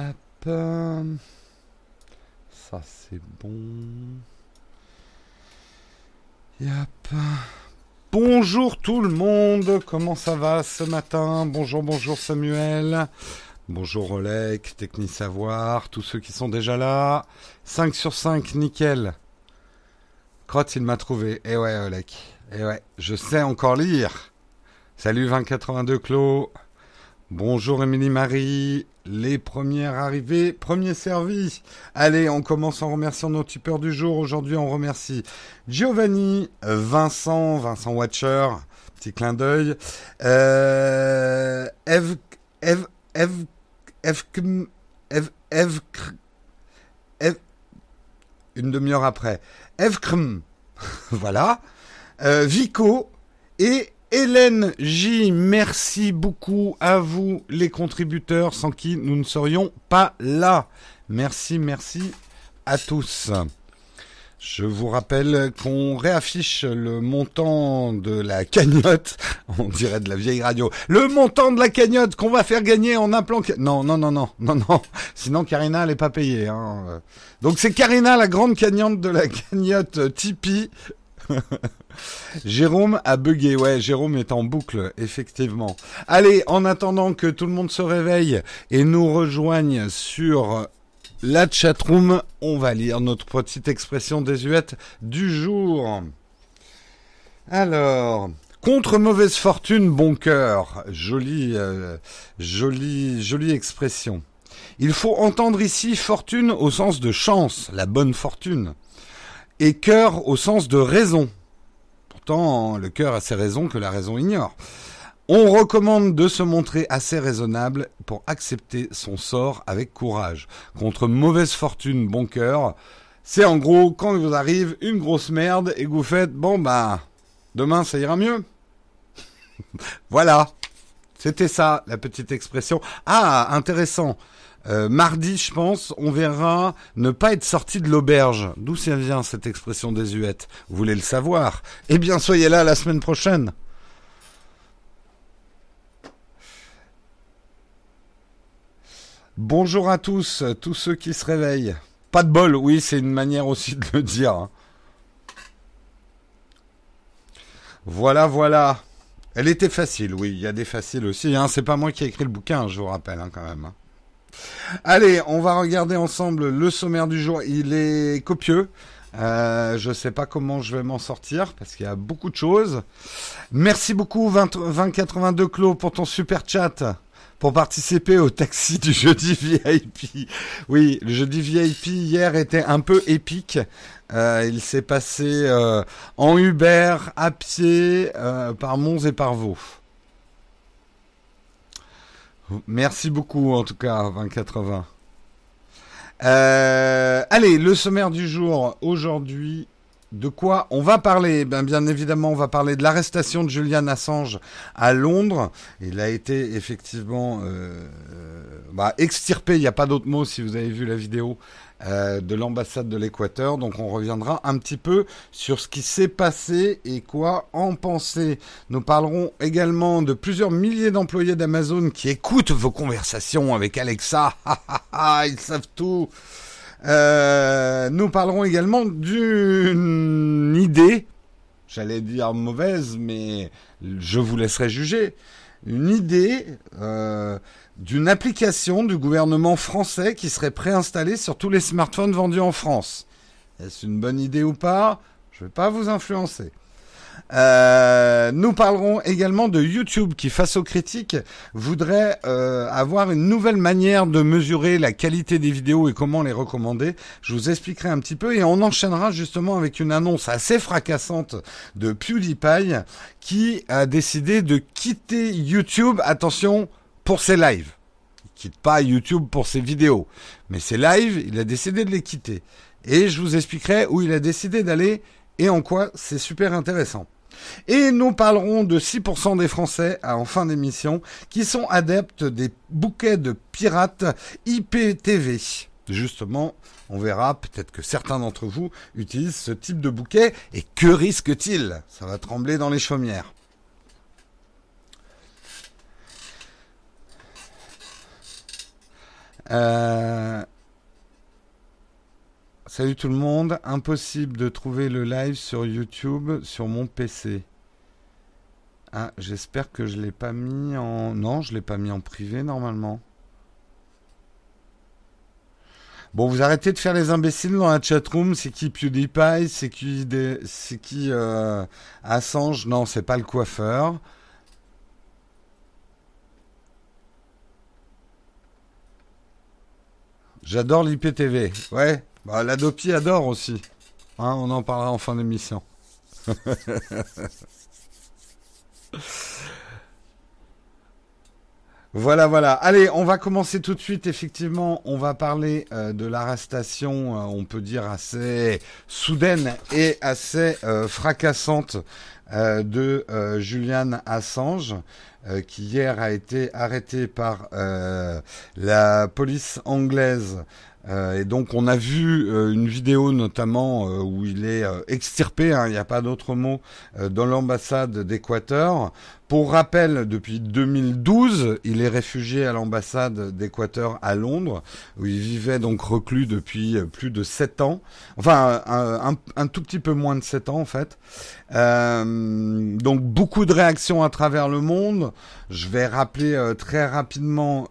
Hop. Ça c'est bon. Yep. Bonjour tout le monde, comment ça va ce matin? Bonjour, bonjour Samuel. Bonjour Olek, Techni Savoir, tous ceux qui sont déjà là. 5 sur 5, nickel. Crotte, il m'a trouvé. Eh ouais, Olek. Eh ouais, je sais encore lire. Salut 2082 Clos. Bonjour Émilie Marie. Les premières arrivées, premier servi. Allez, on commence en remerciant nos tipeurs du jour. Aujourd'hui, on remercie Giovanni, Vincent, Vincent Watcher, petit clin d'œil. Euh, Eve, Eve, Eve, Eve, Eve, Eve, Eve, une demi-heure après. Evkrm, voilà. Euh, Vico et Hélène J, merci beaucoup à vous les contributeurs sans qui nous ne serions pas là. Merci, merci à tous. Je vous rappelle qu'on réaffiche le montant de la cagnotte, on dirait de la vieille radio, le montant de la cagnotte qu'on va faire gagner en appelant... Non, non, non, non, non, non, sinon Karina elle est pas payée. Hein. Donc c'est Karina la grande gagnante de la cagnotte Tipeee. Jérôme a bugué, ouais, Jérôme est en boucle, effectivement. Allez, en attendant que tout le monde se réveille et nous rejoigne sur la chatroom, on va lire notre petite expression désuète du jour. Alors, contre mauvaise fortune, bon cœur. Jolie, euh, jolie, jolie expression. Il faut entendre ici fortune au sens de chance, la bonne fortune, et cœur au sens de raison. Pourtant, le cœur a ses raisons que la raison ignore. On recommande de se montrer assez raisonnable pour accepter son sort avec courage. Contre mauvaise fortune, bon cœur, c'est en gros quand il vous arrive une grosse merde et que vous faites bon bah demain ça ira mieux. voilà. C'était ça la petite expression. Ah, intéressant. Euh, mardi, je pense, on verra ne pas être sorti de l'auberge. D'où vient cette expression désuète Vous voulez le savoir? Eh bien, soyez là la semaine prochaine. Bonjour à tous, tous ceux qui se réveillent. Pas de bol, oui, c'est une manière aussi de le dire. hein. Voilà, voilà. Elle était facile, oui, il y a des faciles aussi. Hein. C'est pas moi qui ai écrit le bouquin, je vous rappelle hein, quand même. Allez, on va regarder ensemble le sommaire du jour. Il est copieux. Euh, je sais pas comment je vais m'en sortir parce qu'il y a beaucoup de choses. Merci beaucoup 20, 2082 Clos pour ton super chat pour participer au taxi du jeudi VIP. Oui, le jeudi VIP hier était un peu épique. Euh, il s'est passé euh, en Uber, à pied, euh, par Mons et par Vaux. Merci beaucoup en tout cas, 2080. Euh, allez, le sommaire du jour aujourd'hui. De quoi on va parler? Ben, Bien évidemment, on va parler de l'arrestation de Julian Assange à Londres. Il a été effectivement euh, bah, extirpé, il n'y a pas d'autre mot si vous avez vu la vidéo, euh, de l'ambassade de l'Équateur. Donc on reviendra un petit peu sur ce qui s'est passé et quoi en penser. Nous parlerons également de plusieurs milliers d'employés d'Amazon qui écoutent vos conversations avec Alexa. Ils savent tout. Euh, nous parlerons également d'une idée, j'allais dire mauvaise, mais je vous laisserai juger, une idée euh, d'une application du gouvernement français qui serait préinstallée sur tous les smartphones vendus en France. Est-ce une bonne idée ou pas? Je ne vais pas vous influencer. Euh, nous parlerons également de YouTube qui, face aux critiques, voudrait euh, avoir une nouvelle manière de mesurer la qualité des vidéos et comment les recommander. Je vous expliquerai un petit peu et on enchaînera justement avec une annonce assez fracassante de PewDiePie qui a décidé de quitter YouTube. Attention pour ses lives. Il quitte pas YouTube pour ses vidéos, mais ses lives, il a décidé de les quitter. Et je vous expliquerai où il a décidé d'aller et en quoi c'est super intéressant. Et nous parlerons de 6% des Français en fin d'émission qui sont adeptes des bouquets de pirates IPTV. Justement, on verra peut-être que certains d'entre vous utilisent ce type de bouquet et que risque-t-il? Ça va trembler dans les chaumières. Euh, salut tout le monde. Impossible de trouver le live sur YouTube sur mon PC. Ah, j'espère que je l'ai pas mis en. Non, je l'ai pas mis en privé normalement. Bon, vous arrêtez de faire les imbéciles dans la chatroom. C'est qui PewDiePie? C'est qui, qui euh, Assange? Non, c'est pas le coiffeur. J'adore l'IPTV. Ouais, bah, l'Adopi adore aussi. Hein, on en parlera en fin d'émission. Voilà, voilà. Allez, on va commencer tout de suite. Effectivement, on va parler euh, de l'arrestation, euh, on peut dire assez soudaine et assez euh, fracassante de Julian Assange, qui hier a été arrêté par la police anglaise euh, et donc on a vu euh, une vidéo notamment euh, où il est extirpé, hein, il n'y a pas d'autre mot, dans l'ambassade d'Équateur. Pour rappel, depuis 2012, il est réfugié à l'ambassade d'Équateur à Londres, où il vivait donc reclus depuis plus de 7 ans, enfin un, un, tout petit peu moins de 7 ans en fait. donc beaucoup de réactions à travers le monde. Je vais rappeler très rapidement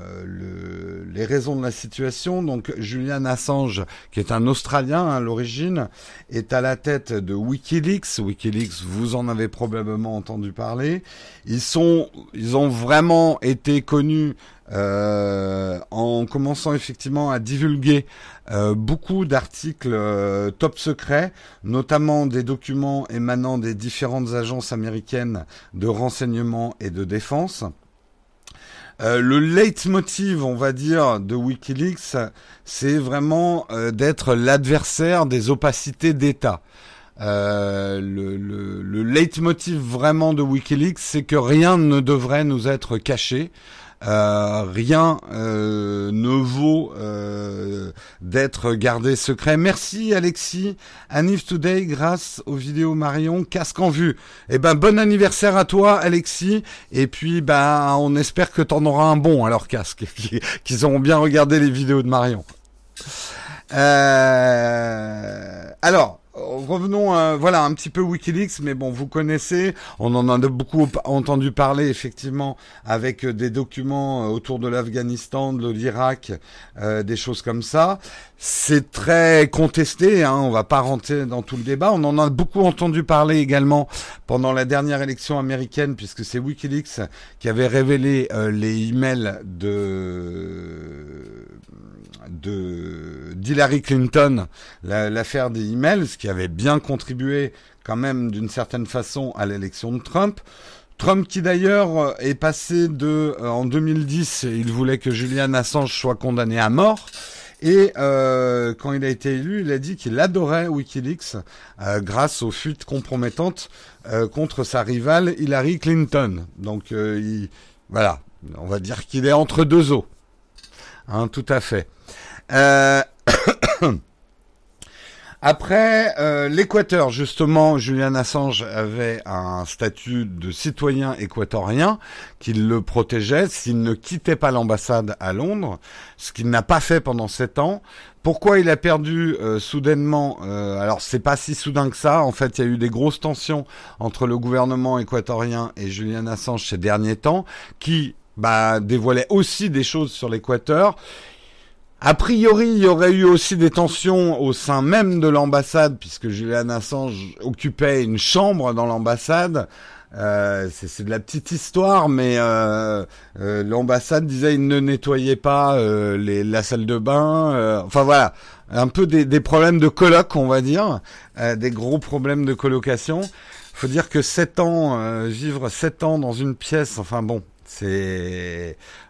euh, le, les raisons de la situation. Donc Julian Assange, qui est un Australien à l'origine, est à la tête de WikiLeaks. WikiLeaks, vous en avez probablement entendu parler. Ils sont, ils ont vraiment été connus euh, en commençant effectivement à divulguer euh, beaucoup d'articles euh, top secrets, notamment des documents émanant des différentes agences américaines de renseignement et de défense. Euh, le leitmotiv, on va dire, de Wikileaks, c'est vraiment euh, d'être l'adversaire des opacités d'État. Euh, le, le, le leitmotiv vraiment de Wikileaks, c'est que rien ne devrait nous être caché. Euh, rien euh, ne vaut euh, d'être gardé secret. Merci Alexis, Anif Today, grâce aux vidéos Marion, casque en vue. Eh ben bon anniversaire à toi Alexis, et puis ben on espère que t'en auras un bon alors casque, qu'ils auront bien regardé les vidéos de Marion. alors, revenons, à, voilà, un petit peu WikiLeaks, mais bon, vous connaissez, on en a beaucoup entendu parler effectivement avec euh, des documents euh, autour de l'Afghanistan, de l'Irak, euh, des choses comme ça. C'est très contesté, hein, on va pas rentrer dans tout le débat. On en a beaucoup entendu parler également pendant la dernière élection américaine, puisque c'est WikiLeaks qui avait révélé les emails de de d'Hillary Clinton, l'affaire des emails, ce qui avait bien contribué quand même d'une certaine façon à l'élection de Trump. Trump qui d'ailleurs est passé de euh, en 2010, il voulait que Julian Assange soit condamné à mort. Et euh, quand il a été élu, il a dit qu'il adorait Wikileaks euh, grâce aux fuites compromettantes contre sa rivale Hillary Clinton. Donc il, voilà, on va dire qu'il est entre deux eaux. Hein, tout à fait. Euh, après euh, l'Équateur, justement, Julian Assange avait un statut de citoyen équatorien qui le protégeait s'il ne quittait pas l'ambassade à Londres, ce qu'il n'a pas fait pendant sept ans. Pourquoi il a perdu euh, soudainement Alors c'est pas si soudain que ça. En fait, il y a eu des grosses tensions entre le gouvernement équatorien et Julian Assange ces derniers temps, qui bah, dévoilait aussi des choses sur l'Équateur. A priori, il y aurait eu aussi des tensions au sein même de l'ambassade, puisque Julian Assange occupait une chambre dans l'ambassade. Euh, c'est de la petite histoire, mais euh, euh, l'ambassade disait il ne nettoyait pas les, la salle de bain. enfin voilà, un peu des, des, problèmes de coloc, on va dire, des gros problèmes de colocation. Faut dire que sept ans, vivre sept ans dans une pièce, enfin bon,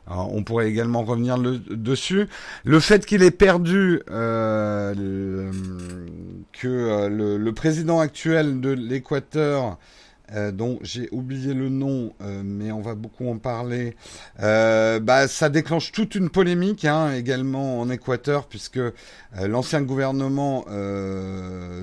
on pourrait également revenir dessus. Le fait qu'il ait perdu, euh, que euh, le, président actuel de l'Équateur euh, dont j'ai oublié le nom, euh, mais on va beaucoup en parler. Euh, bah, ça déclenche toute une polémique hein, également en Équateur, puisque l'ancien gouvernement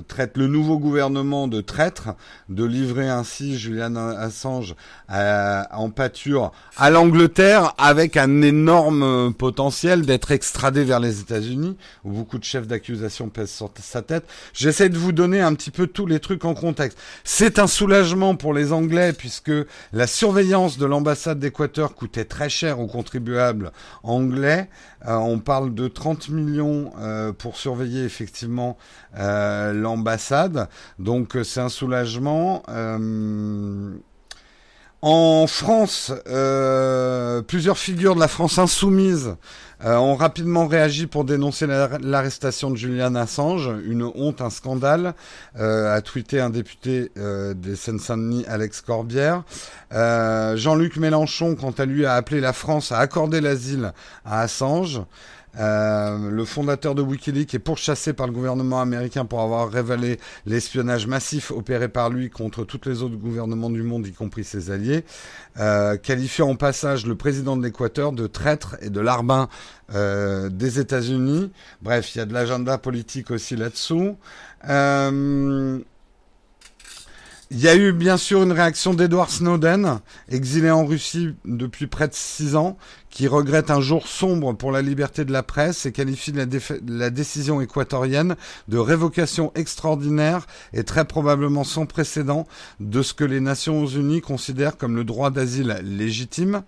traite le nouveau gouvernement de traître, de livrer ainsi Julian Assange en pâture à l'Angleterre, avec un énorme potentiel d'être extradé vers les États-Unis, où beaucoup de chefs d'accusation pèsent sur sa tête. J'essaie de vous donner un petit peu tous les trucs en contexte. C'est un soulagement pour les Anglais puisque la surveillance de l'ambassade d'Équateur coûtait très cher aux contribuables anglais. Euh, on parle de 30 millions euh, pour surveiller effectivement euh, l'ambassade. Donc c'est un soulagement. En France, plusieurs figures de la France insoumise euh, ont rapidement réagi pour dénoncer l'arrestation de Julian Assange, une honte, un scandale, euh, a tweeté un député euh, des Seine-Saint-Denis, Alex Corbière. Jean-Luc Mélenchon, quant à lui, a appelé la France à accorder l'asile à Assange. Euh, le fondateur de Wikileaks est pourchassé par le gouvernement américain pour avoir révélé l'espionnage massif opéré par lui contre tous les autres gouvernements du monde, y compris ses alliés, euh, qualifiant en passage le président de l'Équateur de traître et de larbin euh, des États-Unis. Bref, il y a de l'agenda politique aussi là-dessous. Il y a eu bien sûr une réaction d'Edward Snowden, exilé en Russie depuis près de six ans, qui regrette un jour sombre pour la liberté de la presse et qualifie la, décision équatorienne de révocation extraordinaire et très probablement sans précédent de ce que les Nations Unies considèrent comme le droit d'asile légitime.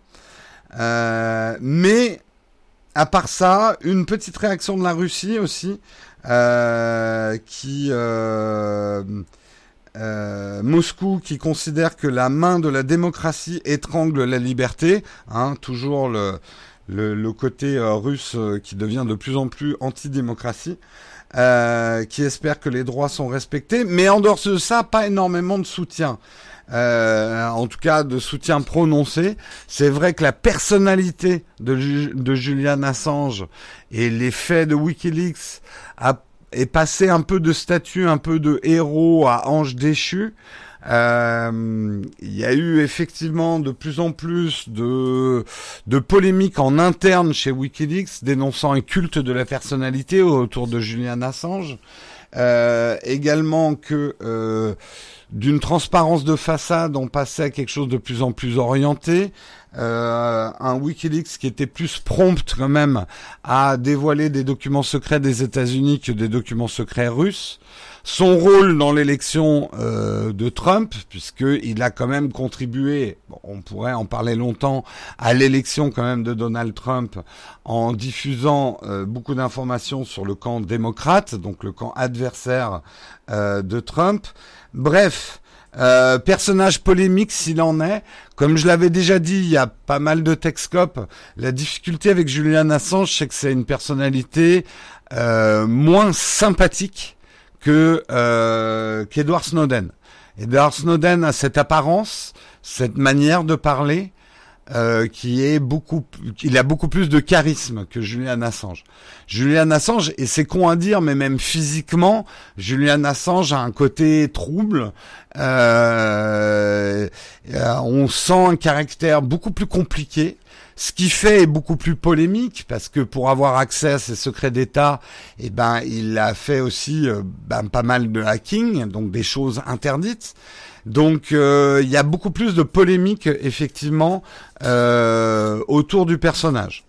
Euh, mais à part ça, une petite réaction de la Russie aussi, euh, qui euh, euh, Moscou qui considère que la main de la démocratie étrangle la liberté, hein, toujours le, le, côté euh, russe euh, qui devient de plus en plus anti-démocratie, qui espère que les droits sont respectés, mais en dehors de ça, pas énormément de soutien. en tout cas de soutien prononcé. C'est vrai que la personnalité de, de Julian Assange et les faits de Wikileaks a est passé un peu de statut, un peu de héros à ange déchu. Euh, il y a eu effectivement de plus en plus de, de polémiques en interne chez Wikileaks dénonçant un culte de la personnalité autour de Julian Assange. Euh, également que euh, d'une transparence de façade, on passait à quelque chose de plus en plus orienté. Euh, un WikiLeaks qui était plus prompt quand même à dévoiler des documents secrets des États-Unis que des documents secrets russes. Son rôle dans l'élection euh, de Trump, puisqu'il a quand même contribué, on pourrait en parler longtemps, à l'élection quand même de Donald Trump en diffusant euh, beaucoup d'informations sur le camp démocrate, donc le camp adversaire de Trump. Bref, euh, personnage polémique s'il en est. Comme je l'avais déjà dit, il y a pas mal de Texcop. La difficulté avec Julian Assange, c'est que c'est une personnalité euh, moins sympathique que euh, qu'Edward Snowden. Edward Snowden a cette apparence, cette manière de parler, euh, qui est beaucoup, il a beaucoup plus de charisme que Julian Assange. Julian Assange, et c'est con à dire, mais même physiquement, Julian Assange a un côté trouble. Euh, euh, on sent un caractère beaucoup plus compliqué. Ce qui fait est beaucoup plus polémique parce que pour avoir accès à ses secrets d'État, eh ben il a fait aussi ben, pas mal de hacking, donc des choses interdites. Donc euh, il y a beaucoup plus de polémiques effectivement euh, autour du personnage.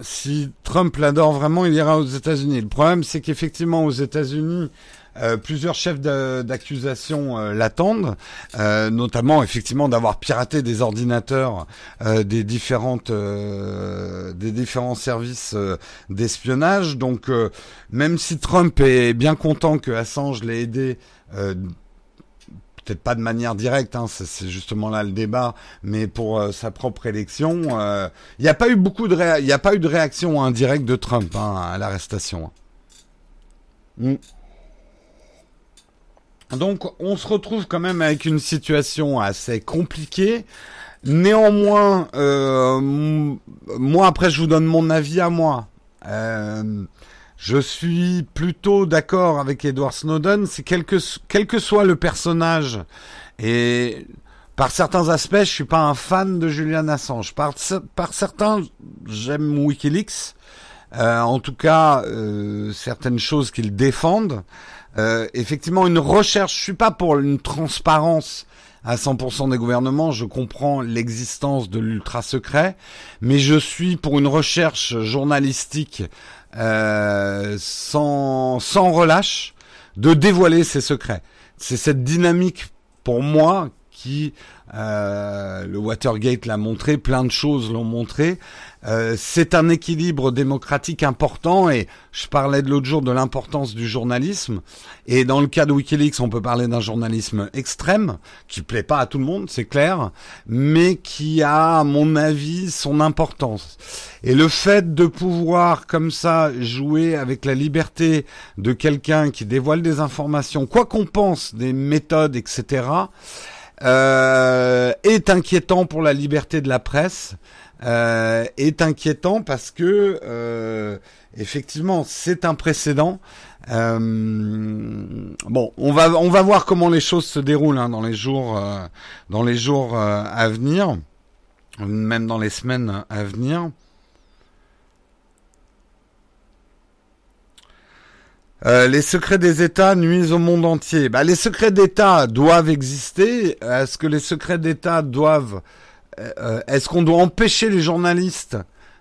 Si Trump l'adore vraiment, il ira aux États-Unis. Le problème, c'est qu'effectivement aux États-Unis, euh, plusieurs chefs d'accusation euh, l'attendent, euh, notamment effectivement d'avoir piraté des ordinateurs des différentes des différents services d'espionnage. Donc même si Trump est bien content que Assange l'ait aidé peut-être pas de manière directe, hein, c'est justement là le débat, mais pour sa propre élection, il n'y a pas eu beaucoup de il a pas eu de réaction indirecte de Trump hein, à l'arrestation. Mm. Donc on se retrouve quand même avec une situation assez compliquée. Néanmoins, euh, moi après je vous donne mon avis à moi. Euh, je suis plutôt d'accord avec Edward Snowden, c'est quel que, quel que soit le personnage, et par certains aspects, je suis pas un fan de Julian Assange. Par, par certains, j'aime Wikileaks. Euh, en tout cas, euh, certaines choses qu'ils défendent. Euh, effectivement, une recherche. Je suis pas pour une transparence à 100% des gouvernements. Je comprends l'existence de l'ultra secret, mais je suis pour une recherche journalistique euh, sans sans relâche de dévoiler ses secrets. C'est cette dynamique pour moi qui euh, le Watergate l'a montré, plein de choses l'ont montré. Euh, c'est un équilibre démocratique important et je parlais de l'autre jour de l'importance du journalisme. Et dans le cas de Wikileaks, on peut parler d'un journalisme extrême qui plaît pas à tout le monde, c'est clair, mais qui a, à mon avis, son importance. Et le fait de pouvoir comme ça jouer avec la liberté de quelqu'un qui dévoile des informations, quoi qu'on pense des méthodes, etc euh, est inquiétant pour la liberté de la presse, euh, est inquiétant parce que euh, effectivement c'est un précédent. Euh, bon, on va on va voir comment les choses se déroulent hein, dans les jours euh, dans les jours euh, à venir, même dans les semaines à venir. Euh, les secrets des États nuisent au monde entier. Bah, les secrets d'État doivent exister. Est-ce que les secrets d'État doivent... Euh, euh, est-ce qu'on doit empêcher les journalistes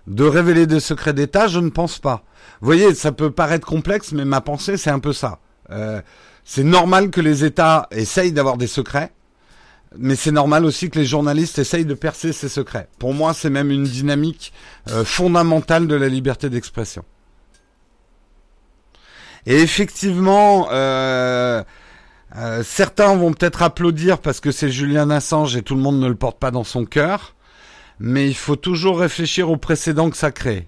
de révéler des secrets d'État? Je ne pense pas. Vous voyez, ça peut paraître complexe, mais ma pensée, c'est un peu ça. c'est normal que les États essayent d'avoir des secrets, mais c'est normal aussi que les journalistes essayent de percer ces secrets. Pour moi, c'est même une dynamique fondamentale de la liberté d'expression. Et effectivement, euh, euh, certains vont peut-être applaudir parce que c'est Julian Assange et tout le monde ne le porte pas dans son cœur. Mais il faut toujours réfléchir au précédent que ça crée.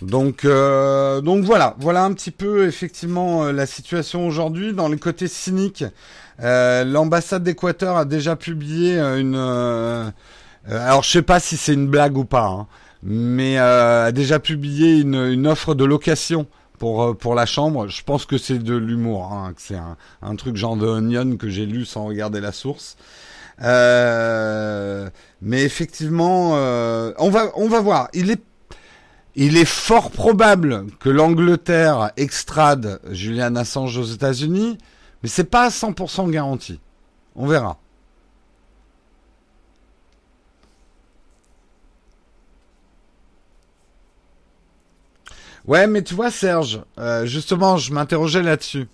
Donc, euh, voilà, voilà un petit peu effectivement la situation aujourd'hui. Dans les côtés cyniques, l'ambassade d'Équateur a déjà publié une. alors je sais pas si c'est une blague ou pas. Hein, mais euh, a déjà publié une, offre de location pour euh, pour la chambre. Je pense que c'est de l'humour, hein, que c'est un, un, truc genre de Onion que j'ai lu sans regarder la source. Euh, mais effectivement, euh, on va on va voir. Il est il est fort probable que l'Angleterre extrade Julian Assange aux États-Unis, mais c'est pas à 100% garanti. On verra. Ouais, mais tu vois, Serge, euh, justement, je m'interrogeais là-dessus.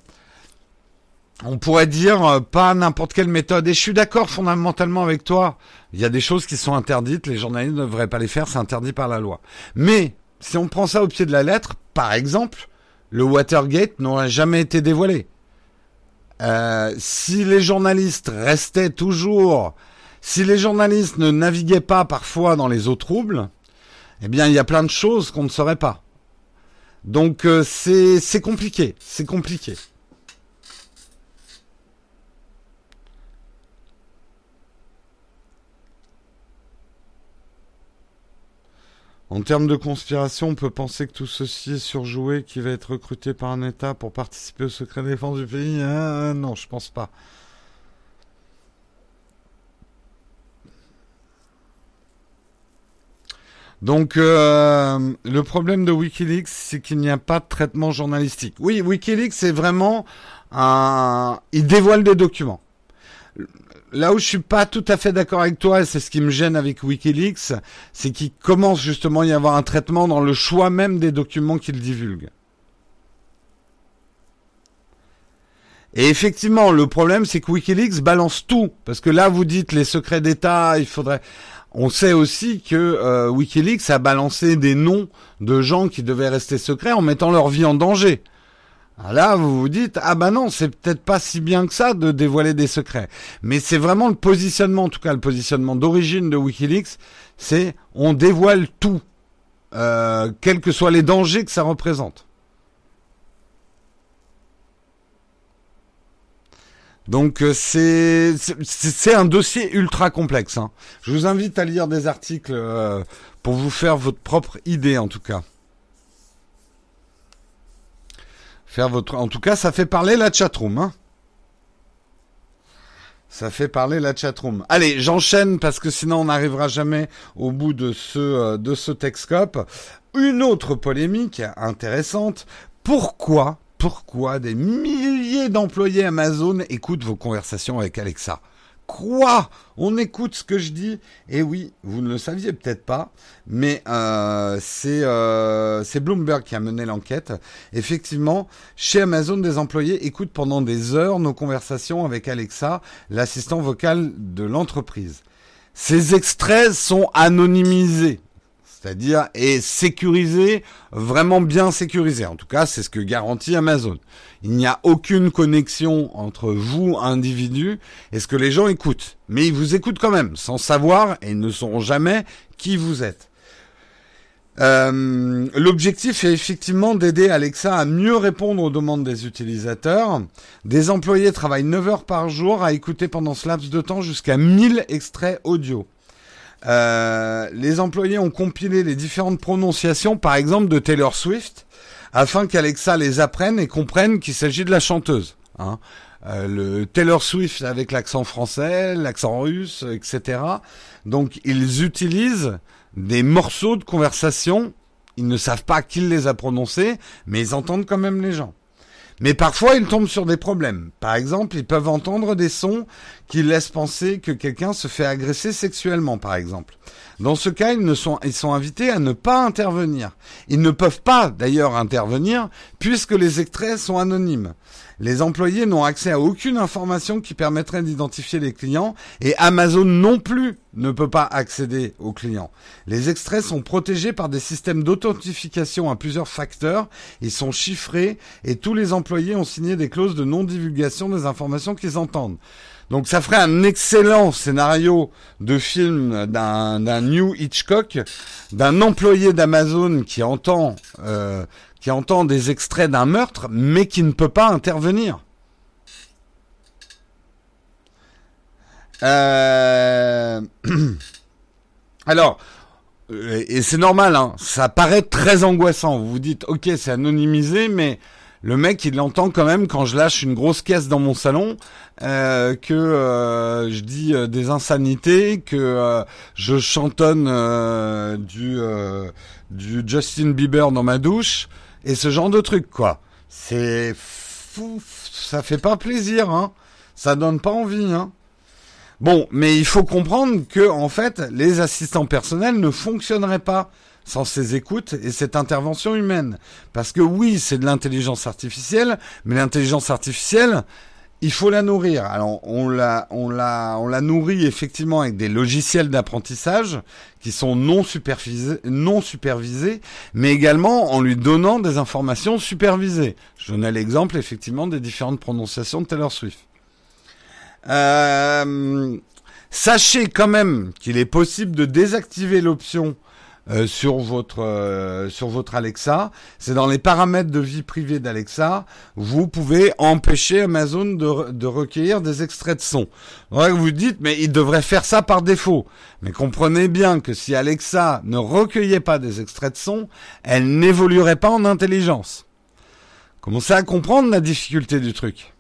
On pourrait dire euh, pas n'importe quelle méthode. Et je suis d'accord fondamentalement avec toi. Il y a des choses qui sont interdites. Les journalistes ne devraient pas les faire. C'est interdit par la loi. Mais si on prend ça au pied de la lettre, par exemple, le Watergate n'aurait jamais été dévoilé. Euh, si les journalistes restaient toujours, si les journalistes ne naviguaient pas parfois dans les eaux troubles, eh bien, il y a plein de choses qu'on ne saurait pas. Donc euh, c'est compliqué, c'est compliqué. En termes de conspiration, on peut penser que tout ceci est surjoué, qu'il va être recruté par un État pour participer au secret défense du pays. Ah, non, je pense pas. Donc euh, le problème de WikiLeaks, c'est qu'il n'y a pas de traitement journalistique. Oui, WikiLeaks, c'est vraiment. Il dévoile des documents. Là où je suis pas tout à fait d'accord avec toi, et c'est ce qui me gêne avec WikiLeaks, c'est qu'il commence justement à y avoir un traitement dans le choix même des documents qu'il divulgue. Et effectivement, le problème, c'est que Wikileaks balance tout. Parce que là, vous dites les secrets d'État, il faudrait... On sait aussi que euh, Wikileaks a balancé des noms de gens qui devaient rester secrets en mettant leur vie en danger. Ah, là, vous vous dites, ah bah non, c'est peut-être pas si bien que ça de dévoiler des secrets. Mais c'est vraiment le positionnement, en tout cas le positionnement d'origine de Wikileaks, c'est on dévoile tout, euh, quels que soient les dangers que ça représente. Donc euh, c'est un dossier ultra complexe. Hein. Je vous invite à lire des articles euh, pour vous faire votre propre idée en tout cas. Faire votre, en tout cas, ça fait parler la chatroom. Hein. Ça fait parler la chatroom. Allez, j'enchaîne parce que sinon on n'arrivera jamais au bout de ce euh, de ce Texcope. Une autre polémique intéressante. Pourquoi pourquoi des milliers d'employés Amazon écoutent vos conversations avec Alexa? Quoi? On écoute ce que je dis? Eh oui, vous ne le saviez peut-être pas, mais euh, euh, c'est Bloomberg qui a mené l'enquête. Effectivement, chez Amazon, des employés écoutent pendant des heures nos conversations avec Alexa, l'assistant vocal de l'entreprise. Ces extraits sont anonymisés c'est-à-dire est sécurisé, vraiment bien sécurisé. En tout cas, c'est ce que garantit Amazon. Il n'y a aucune connexion entre vous, individu, et ce que les gens écoutent. Mais ils vous écoutent quand même, sans savoir, et ils ne sauront jamais qui vous êtes. Euh, L'objectif est effectivement d'aider Alexa à mieux répondre aux demandes des utilisateurs. Des employés travaillent 9 heures par jour à écouter pendant ce laps de temps jusqu'à 1000 extraits audio. Euh, les employés ont compilé les différentes prononciations, par exemple de Taylor Swift, afin qu'Alexa les apprenne et comprenne qu'il s'agit de la chanteuse. Hein. Euh, le Taylor Swift avec l'accent français, l'accent russe, etc. Donc ils utilisent des morceaux de conversation. Ils ne savent pas qui les a prononcés, mais ils entendent quand même les gens. Mais parfois, ils tombent sur des problèmes. Par exemple, ils peuvent entendre des sons qui laissent penser que quelqu'un se fait agresser sexuellement, par exemple. Dans ce cas, ils, ne sont, ils sont invités à ne pas intervenir. Ils ne peuvent pas, d'ailleurs, intervenir, puisque les extraits sont anonymes. Les employés n'ont accès à aucune information qui permettrait d'identifier les clients et Amazon non plus ne peut pas accéder aux clients. Les extraits sont protégés par des systèmes d'authentification à plusieurs facteurs, ils sont chiffrés et tous les employés ont signé des clauses de non-divulgation des informations qu'ils entendent. Donc ça ferait un excellent scénario de film d'un New Hitchcock, d'un employé d'Amazon qui entend euh, qui entend des extraits d'un meurtre, mais qui ne peut pas intervenir. Euh... Alors, euh, et c'est normal, hein, ça paraît très angoissant. Vous vous dites, ok, c'est anonymisé, mais le mec, il l'entend quand même quand je lâche une grosse caisse dans mon salon, euh, que euh, je dis des insanités, que je chantonne du, du Justin Bieber dans ma douche et ce genre de truc, quoi. C'est fou, ça fait pas plaisir, hein. Ça donne pas envie, hein. Bon, mais il faut comprendre que, en fait, les assistants personnels ne fonctionneraient pas sans ces écoutes et cette intervention humaine. Parce que oui, c'est de l'intelligence artificielle, mais l'intelligence artificielle, il faut la nourrir. Alors on la, on la, on la nourrit effectivement avec des logiciels d'apprentissage qui sont non supervisés, non supervisés, mais également en lui donnant des informations supervisées. Je donnais l'exemple effectivement des différentes prononciations de Taylor Swift. Euh, sachez quand même qu'il est possible de désactiver l'option euh, sur votre euh, sur votre Alexa. C'est dans les paramètres de vie privée d'Alexa. Vous pouvez empêcher Amazon de, de recueillir des extraits de son. vous vous dites, mais il devrait faire ça par défaut. Mais comprenez bien que si Alexa ne recueillait pas des extraits de son, elle n'évoluerait pas en intelligence. Commencez à comprendre la difficulté du truc.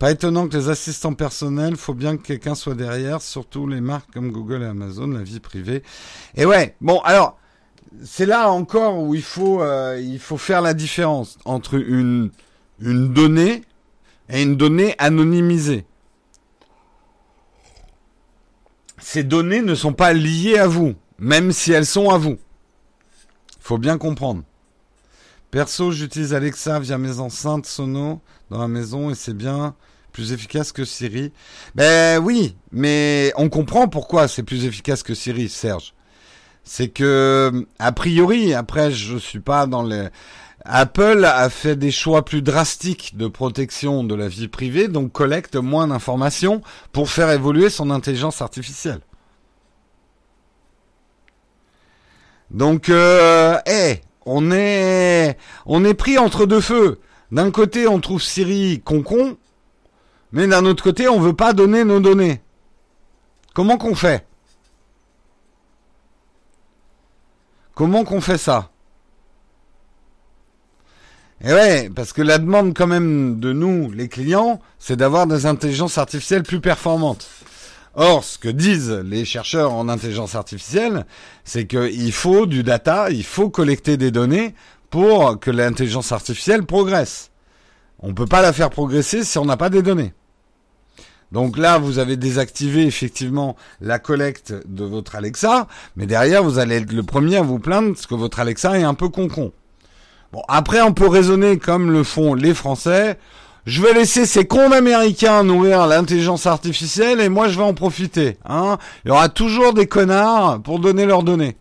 Pas étonnant que les assistants personnels, faut bien que quelqu'un soit derrière, surtout les marques comme Google et Amazon, la vie privée. Et ouais, bon, alors, c'est là encore où il faut, euh, il faut faire la différence entre une, une donnée et une donnée anonymisée. Ces données ne sont pas liées à vous, même si elles sont à vous. Il faut bien comprendre. Perso, j'utilise Alexa via mes enceintes sono dans la maison et c'est bien plus efficace que Siri. Ben oui, mais on comprend pourquoi c'est plus efficace que Siri, Serge. C'est que, a priori, après, je suis pas dans les... Apple a fait des choix plus drastiques de protection de la vie privée, donc collecte moins d'informations pour faire évoluer son intelligence artificielle. Donc, euh, on est, on est pris entre deux feux. D'un côté, on trouve Siri con-con, mais d'un autre côté, on veut pas donner nos données. Comment qu'on fait? Comment qu'on fait ça? Eh ouais, parce que la demande quand même de nous, les clients, c'est d'avoir des intelligences artificielles plus performantes. Or, ce que disent les chercheurs en intelligence artificielle, c'est qu'il faut du data, il faut collecter des données pour que l'intelligence artificielle progresse. On ne peut pas la faire progresser si on n'a pas des données. Donc là, vous avez désactivé effectivement la collecte de votre Alexa, mais derrière, vous allez être le premier à vous plaindre parce que votre Alexa est un peu concon. Bon, après, on peut raisonner comme le font les Français. Je vais laisser ces cons américains nourrir l'intelligence artificielle et moi je vais en profiter. Hein Il y aura toujours des connards pour donner leurs données.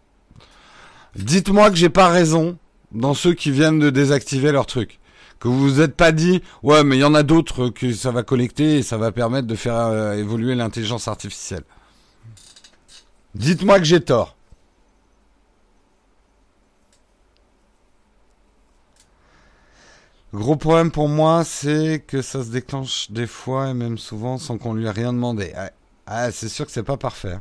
Dites-moi que j'ai pas raison dans ceux qui viennent de désactiver leur truc. Que vous vous êtes pas dit, ouais, mais il y en a d'autres que ça va collecter et ça va permettre de faire euh, évoluer l'intelligence artificielle. Dites-moi que j'ai tort. Gros problème pour moi, c'est que ça se déclenche des fois et même souvent sans qu'on lui ait rien demandé. Ah, c'est sûr que c'est pas parfait.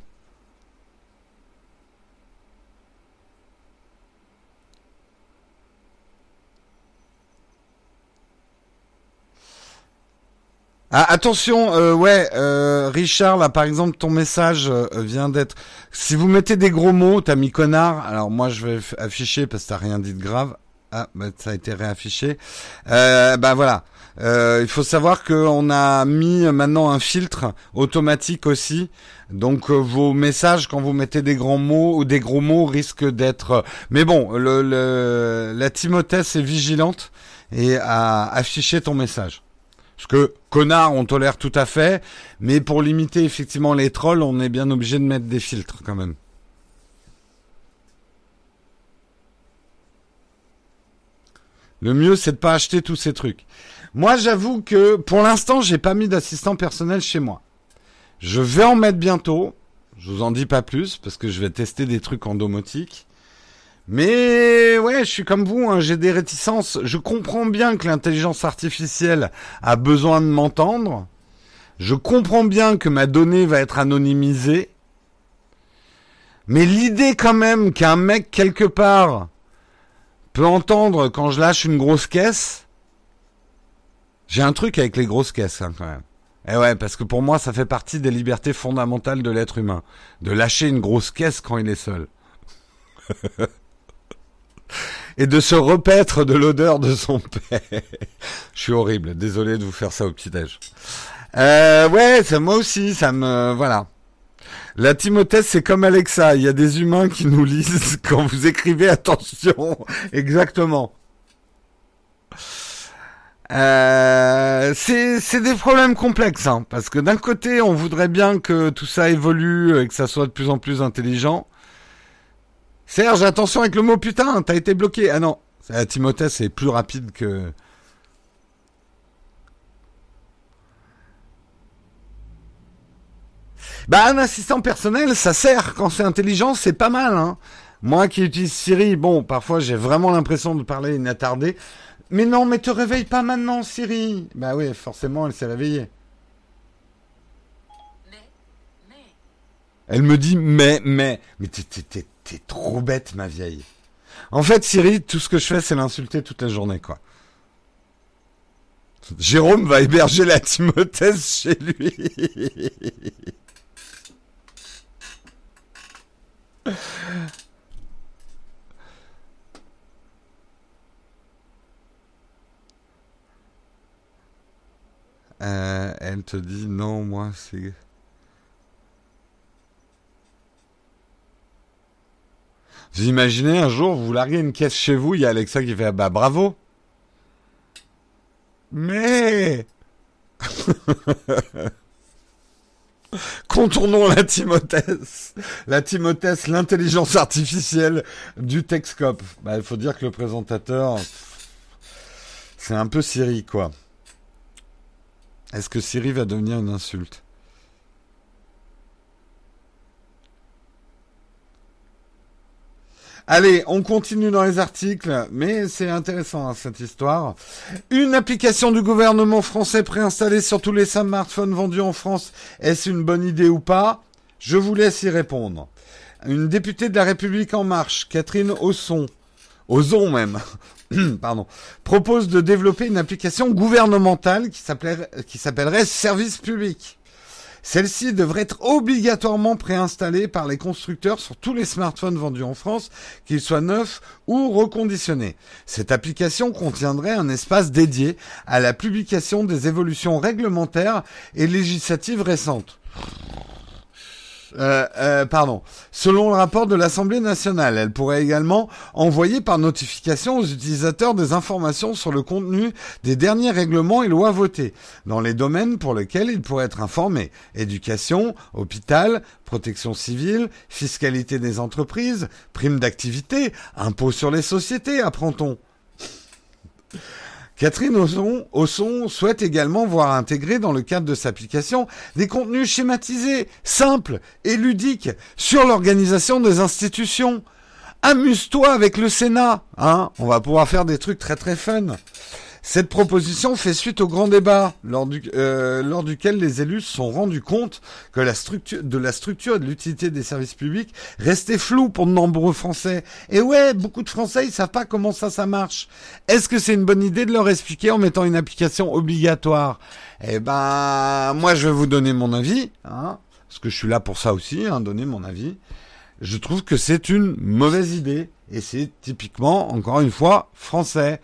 Ah, attention, euh, ouais, euh, Richard, là, par exemple, ton message euh, vient d'être. Si vous mettez des gros mots, t'as mis connard. Alors moi, je vais afficher parce que t'as rien dit de grave. Ah, bah, ça a été réaffiché. Euh, bah voilà. il faut savoir qu'on a mis maintenant un filtre automatique aussi. Donc vos messages, quand vous mettez des grands mots ou des gros mots, risquent d'être. Mais bon, le, le, la Timothée est vigilante et a affiché ton message. Parce que connard, on tolère tout à fait, mais pour limiter effectivement les trolls, on est bien obligé de mettre des filtres quand même. Le mieux, c'est de pas acheter tous ces trucs. Moi, j'avoue que pour l'instant, j'ai pas mis d'assistant personnel chez moi. Je vais en mettre bientôt. Je vous en dis pas plus parce que je vais tester des trucs en domotique. Mais ouais, je suis comme vous, hein, j'ai des réticences. Je comprends bien que l'intelligence artificielle a besoin de m'entendre. Je comprends bien que ma donnée va être anonymisée. Mais l'idée quand même qu'un mec quelque part peut entendre quand je lâche une grosse caisse, j'ai un truc avec les grosses caisses hein, quand même. Eh ouais, parce que pour moi, ça fait partie des libertés fondamentales de l'être humain, de lâcher une grosse caisse quand il est seul. et de se repaître de l'odeur de son père. Je suis horrible, désolé de vous faire ça au petit-déj. Euh, ouais, ça, moi aussi, ça me... Voilà. La Timothée, c'est comme Alexa, il y a des humains qui nous lisent quand vous écrivez attention. Exactement. Euh, c'est des problèmes complexes, hein, parce que d'un côté, on voudrait bien que tout ça évolue et que ça soit de plus en plus intelligent. Serge, attention avec le mot putain, t'as été bloqué. Ah non, Timothée, c'est plus rapide que. Bah, un assistant personnel, ça sert. Quand c'est intelligent, c'est pas mal. Hein. Moi qui utilise Siri, bon, parfois j'ai vraiment l'impression de parler inattardé. Mais non, mais te réveille pas maintenant, Siri. Bah oui, forcément, elle s'est réveillée. Mais, mais. Elle me dit mais, mais. Mais t'es T'es trop bête, ma vieille. En fait, Siri, tout ce que je fais, c'est l'insulter toute la journée, quoi. Jérôme va héberger la Timothée chez lui. Euh, elle te dit non, moi c'est... Vous imaginez un jour, vous larguez une caisse chez vous, il y a Alexa qui fait bah bravo. Mais Contournons la Timothée. La Timothée, l'intelligence artificielle du Texcope. Bah, il faut dire que le présentateur, c'est un peu Siri, quoi. Est-ce que Siri va devenir une insulte? Allez, on continue dans les articles, mais c'est intéressant hein, cette histoire. Une application du gouvernement français préinstallée sur tous les smartphones vendus en France, est-ce une bonne idée ou pas? Je vous laisse y répondre. Une députée de la République en marche, Catherine Osson, Ozon même, pardon, propose de développer une application gouvernementale qui s'appellerait Service public. Celle-ci devrait être obligatoirement préinstallée par les constructeurs sur tous les smartphones vendus en France, qu'ils soient neufs ou reconditionnés. Cette application contiendrait un espace dédié à la publication des évolutions réglementaires et législatives récentes. Euh, euh, pardon. Selon le rapport de l'Assemblée nationale, elle pourrait également envoyer par notification aux utilisateurs des informations sur le contenu des derniers règlements et lois votées, dans les domaines pour lesquels ils pourraient être informés. Éducation, hôpital, protection civile, fiscalité des entreprises, primes d'activité, impôts sur les sociétés, apprend-on. Catherine Osson, souhaite également voir intégrer dans le cadre de sa application des contenus schématisés, simples et ludiques sur l'organisation des institutions. Amuse-toi avec le Sénat, hein On va pouvoir faire des trucs très très fun. Cette proposition fait suite au grand débat lors, du, euh, lors duquel les élus se sont rendus compte que la structure, de la structure et de l'utilité des services publics restait floue pour de nombreux Français. Et ouais, beaucoup de Français, ils savent pas comment ça, ça marche. Est-ce que c'est une bonne idée de leur expliquer en mettant une application obligatoire? Eh ben, moi, je vais vous donner mon avis, hein, parce que je suis là pour ça aussi, hein, donner mon avis. Je trouve que c'est une mauvaise idée. Et c'est typiquement, encore une fois, français.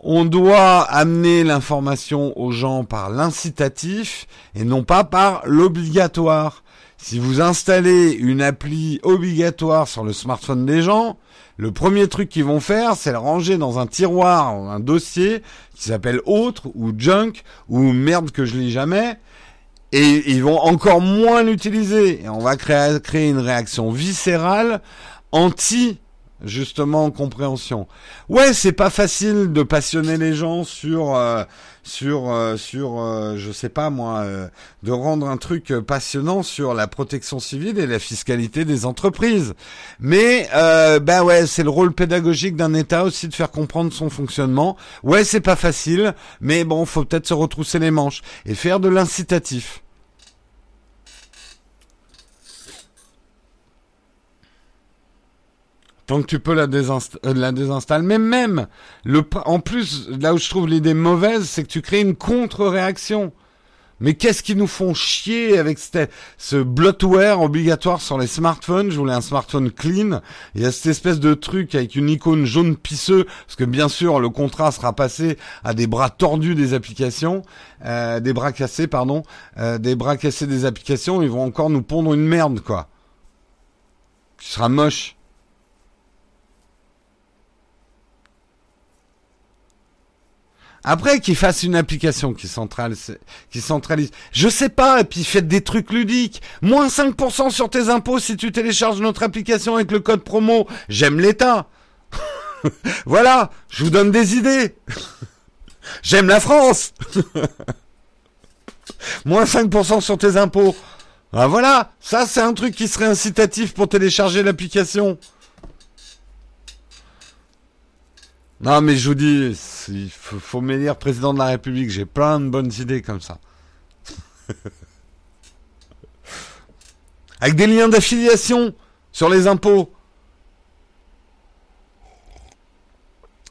On doit amener l'information aux gens par l'incitatif et non pas par l'obligatoire. Si vous installez une appli obligatoire sur le smartphone des gens, le premier truc qu'ils vont faire, c'est le ranger dans un tiroir, un dossier qui s'appelle autre ou junk ou merde que je lis jamais. Et ils vont encore moins l'utiliser. Et on va créer, créer une réaction viscérale anti justement compréhension. Ouais, c'est pas facile de passionner les gens sur euh, sur euh, sur euh, je sais pas moi de rendre un truc passionnant sur la protection civile et la fiscalité des entreprises. Mais ben ouais, c'est le rôle pédagogique d'un État aussi de faire comprendre son fonctionnement. Ouais, c'est pas facile, mais bon, faut peut-être se retrousser les manches et faire de l'incitatif. Tant que tu peux la, euh, la désinstaller. Mais même, le, en plus, là où je trouve l'idée mauvaise, c'est que tu crées une contre-réaction. Mais qu'est-ce qu'ils nous font chier avec ce bloatware obligatoire sur les smartphones? Je voulais un smartphone clean. Il y a cette espèce de truc avec une icône jaune pisseux, parce que bien sûr le contrat sera passé à des bras tordus des applications, euh, des bras cassés, pardon, euh, des bras cassés des applications. Ils vont encore nous pondre une merde, quoi. Qui sera moche. Après, qu'il fasse une application qui centralise, qui centralise. Je sais pas, et puis faites des trucs ludiques. Moins 5% sur tes impôts si tu télécharges notre application avec le code promo. J'aime l'État. voilà, je vous donne des idées. J'aime la France. Moins 5% sur tes impôts. Ah voilà, ça c'est un truc qui serait incitatif pour télécharger l'application. Non, mais je vous dis, il faut, faut m'élire président de la République. J'ai plein de bonnes idées comme ça. Avec des liens d'affiliation sur les impôts.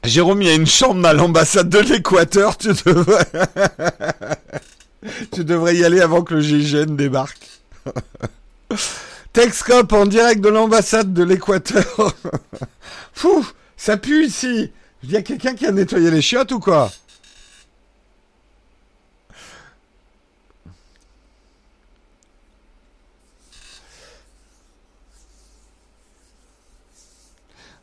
Jérôme, il y a une chambre à l'ambassade de l'Équateur. Tu devrais... tu devrais y aller avant que le GIGN débarque. Texcop en direct de l'ambassade de l'Équateur. Fou, ça pue ici. Il y a quelqu'un qui a nettoyé les chiottes ou quoi?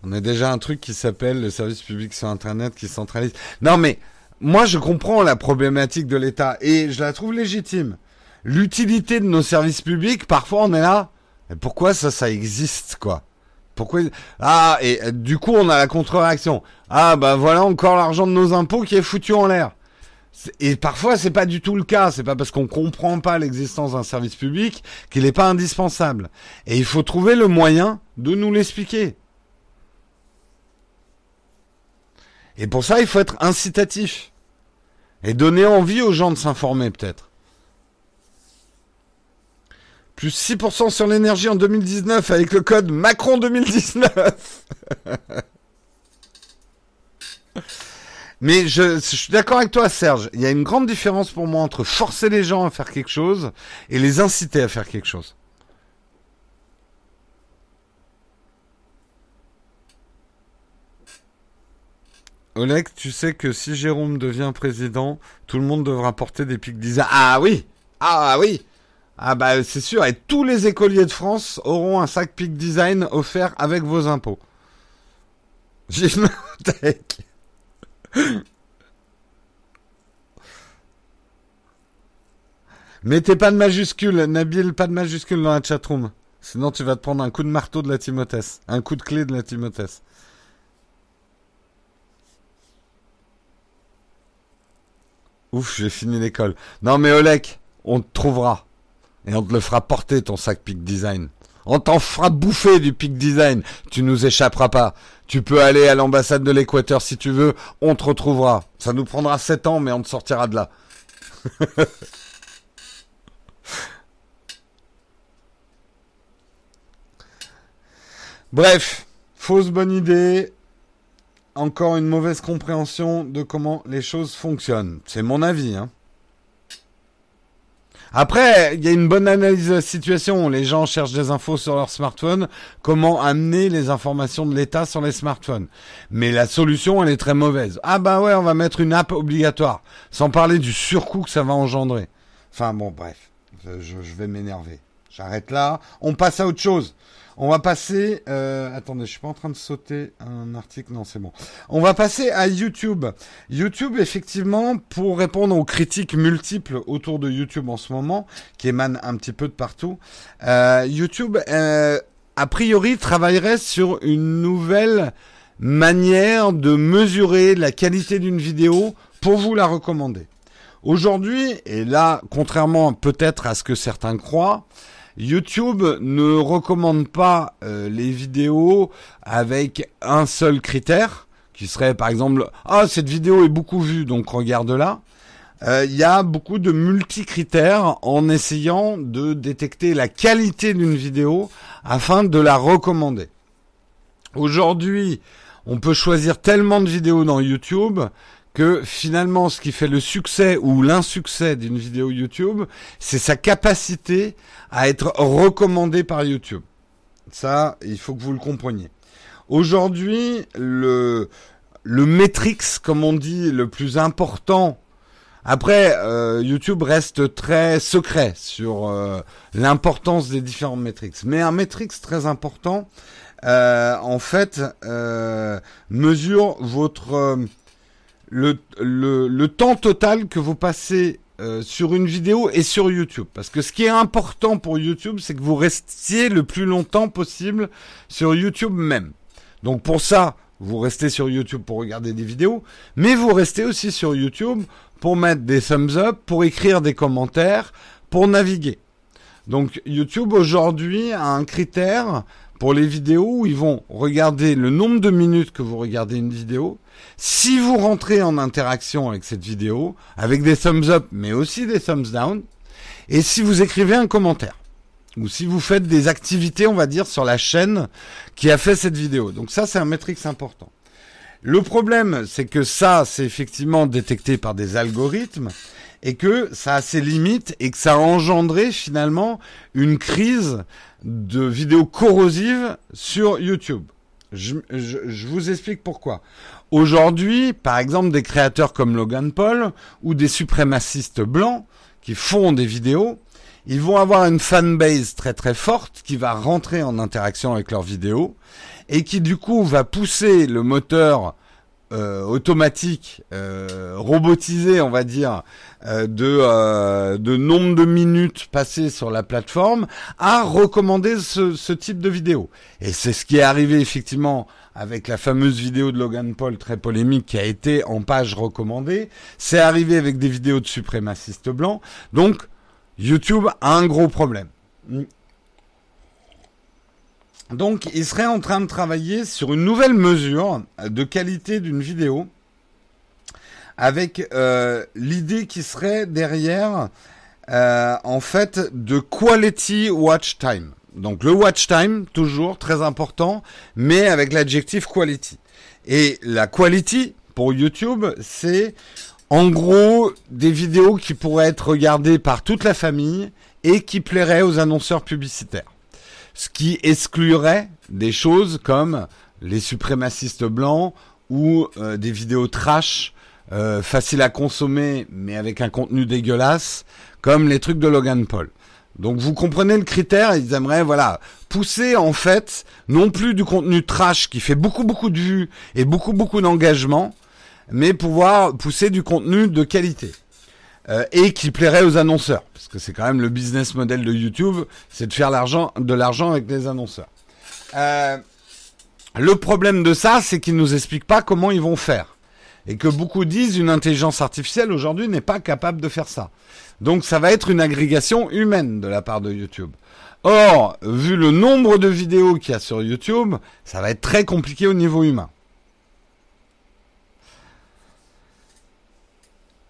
On a déjà un truc qui s'appelle le service public sur Internet qui centralise. Non mais, moi je comprends la problématique de l'État et je la trouve légitime. L'utilité de nos services publics, parfois on est là. Et pourquoi ça, ça existe quoi? Pourquoi Ah, et euh, du coup, on a la contre-réaction. Ah, ben voilà encore l'argent de nos impôts qui est foutu en l'air. Et parfois, c'est pas du tout le cas. C'est pas parce qu'on comprend pas l'existence d'un service public qu'il n'est pas indispensable. Et il faut trouver le moyen de nous l'expliquer. Et pour ça, il faut être incitatif. Et donner envie aux gens de s'informer, peut-être. Plus 6% sur l'énergie en 2019 avec le code Macron 2019. Mais je, suis d'accord avec toi, Serge. Il y a une grande différence pour moi entre forcer les gens à faire quelque chose et les inciter à faire quelque chose. Oleg, tu sais que si Jérôme devient président, tout le monde devra porter des pics design. Ah oui Ah oui Ah bah c'est sûr, et tous les écoliers de France auront un sac pic design offert avec vos impôts. Gymnotech. Mettez pas de majuscule, Nabil, pas de majuscule dans la chatroom. Sinon tu vas te prendre un coup de marteau de la Timothée. Un coup de clé de la Timothée. Ouf, j'ai fini l'école. Non mais Olek, on te trouvera. Et on te le fera porter ton sac Peak Design. On t'en fera bouffer du Peak Design. Tu nous échapperas pas. Tu peux aller à l'ambassade de l'Équateur si tu veux. On te retrouvera. Ça nous prendra 7 ans, mais on te sortira de là. Bref, fausse bonne idée encore une mauvaise compréhension de comment les choses fonctionnent. C'est mon avis. Hein. Après, il y a une bonne analyse de la situation. Les gens cherchent des infos sur leur smartphone. Comment amener les informations de l'État sur les smartphones? Mais la solution, elle est très mauvaise. Ah bah ouais, on va mettre une app obligatoire. Sans parler du surcoût que ça va engendrer. Enfin bon, bref. je vais m'énerver. J'arrête là. On passe à autre chose. On va passer. Euh, attendez, je suis pas en train de sauter un article. Non, c'est bon. On va passer à YouTube. YouTube, effectivement, pour répondre aux critiques multiples autour de YouTube en ce moment, qui émanent un petit peu de partout. Euh, YouTube, euh, a priori, travaillerait sur une nouvelle manière de mesurer la qualité d'une vidéo pour vous la recommander. Aujourd'hui, et là, contrairement peut-être à ce que certains croient, YouTube ne recommande pas euh, les vidéos avec un seul critère, qui serait par exemple ah cette vidéo est beaucoup vue donc regarde-la. Euh, il y a beaucoup de multi-critères en essayant de détecter la qualité d'une vidéo afin de la recommander. Aujourd'hui, on peut choisir tellement de vidéos dans YouTube que finalement ce qui fait le succès ou l'insuccès d'une vidéo YouTube, c'est sa capacité à être recommandée par YouTube. Ça, il faut que vous le compreniez. Aujourd'hui, le, le metrics, comme on dit, le plus important. Après, euh, YouTube reste très secret sur euh, l'importance des différents metrics. Mais un metrics très important, euh, en fait, mesure votre le, le, temps total que vous passez euh, sur une vidéo et sur YouTube. Parce que ce qui est important pour YouTube, c'est que vous restiez le plus longtemps possible sur YouTube même. Donc pour ça, vous restez sur YouTube pour regarder des vidéos, mais vous restez aussi sur YouTube pour mettre des thumbs up, pour écrire des commentaires, pour naviguer. Donc YouTube aujourd'hui a un critère pour les vidéos ils vont regarder le nombre de minutes que vous regardez une vidéo si vous rentrez en interaction avec cette vidéo, avec des thumbs up, mais aussi des thumbs down, et si vous écrivez un commentaire, ou si vous faites des activités, on va dire, sur la chaîne qui a fait cette vidéo. Donc ça, c'est un métrique important. Le problème, c'est que ça, c'est effectivement détecté par des algorithmes et que ça a ses limites et que ça a engendré finalement une crise de vidéos corrosives sur YouTube. Je, vous explique pourquoi. Aujourd'hui, par exemple, des créateurs comme Logan Paul ou des suprémacistes blancs qui font des vidéos, ils vont avoir une fanbase très très forte qui va rentrer en interaction avec leurs vidéos et qui du coup va pousser le moteur euh, automatique, euh, robotisé, on va dire, euh, de, de nombre de minutes passées sur la plateforme, à recommander ce, ce type de vidéo. Et c'est ce qui est arrivé effectivement avec la fameuse vidéo de Logan Paul très polémique qui a été en page recommandée. C'est arrivé avec des vidéos de suprémacistes blancs. Donc, YouTube a un gros problème. Donc, il serait en train de travailler sur une nouvelle mesure de qualité d'une vidéo avec euh, l'idée qui serait derrière, euh, en fait, de quality watch time. Donc le watch time, toujours très important, mais avec l'adjectif quality. Et la quality, pour YouTube, c'est en gros des vidéos qui pourraient être regardées par toute la famille et qui plairaient aux annonceurs publicitaires. Ce qui exclurait des choses comme les suprémacistes blancs ou euh, des vidéos trash euh, faciles à consommer mais avec un contenu dégueulasse comme les trucs de Logan Paul. Donc vous comprenez le critère, ils aimeraient voilà pousser en fait non plus du contenu trash qui fait beaucoup beaucoup de vues et beaucoup beaucoup d'engagement, mais pouvoir pousser du contenu de qualité. Euh, et qui plairait aux annonceurs, parce que c'est quand même le business model de YouTube, c'est de faire de l'argent avec les annonceurs. Euh, le problème de ça, c'est qu'ils nous expliquent pas comment ils vont faire, et que beaucoup disent une intelligence artificielle aujourd'hui n'est pas capable de faire ça. Donc ça va être une agrégation humaine de la part de YouTube. Or, vu le nombre de vidéos qu'il y a sur YouTube, ça va être très compliqué au niveau humain.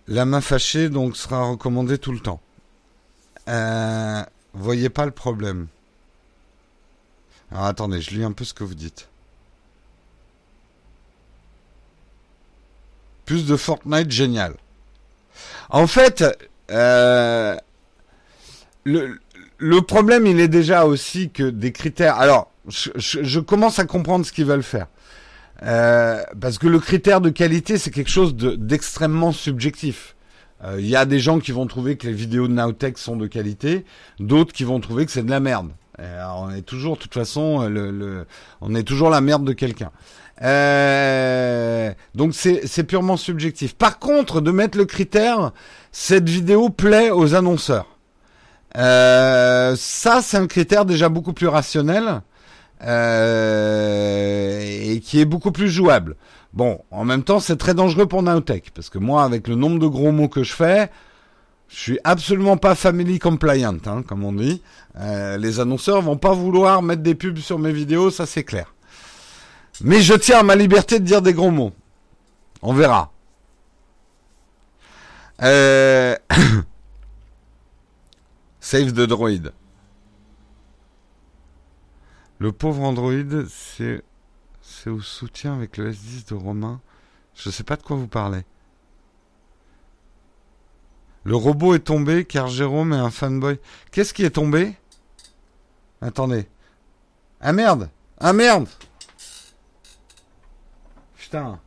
La main fâchée donc sera recommandée tout le temps. Euh, voyez pas le problème. Alors attendez, je lis un peu ce que vous dites. Plus de Fortnite, génial. En fait, euh, le, problème, il est déjà aussi que des critères. Alors, je commence à comprendre ce qu'ils veulent faire. Euh, parce que le critère de qualité, c'est quelque chose d'extrêmement subjectif. Il euh, y a des gens qui vont trouver que les vidéos de Nowtech sont de qualité, d'autres qui vont trouver que c'est de la merde. on est toujours, de toute façon, le, le on est toujours la merde de quelqu'un. Euh, donc c'est purement subjectif. Par contre, de mettre le critère, cette vidéo plaît aux annonceurs. Euh, ça, c'est un critère déjà beaucoup plus rationnel euh, et qui est beaucoup plus jouable. Bon, en même temps, c'est très dangereux pour Nowtech, parce que moi, avec le nombre de gros mots que je fais, je suis absolument pas family compliant, hein, comme on dit. Euh, les annonceurs vont pas vouloir mettre des pubs sur mes vidéos, ça c'est clair. Mais je tiens à ma liberté de dire des gros mots. On verra. Euh... Save the droid. Le pauvre Android, c'est c'est au soutien avec le S10 de Romain. Je sais pas de quoi vous parlez. Le robot est tombé car Jérôme est un fanboy. Qu'est-ce qui est tombé? Attendez. Ah merde Ah merde Putain.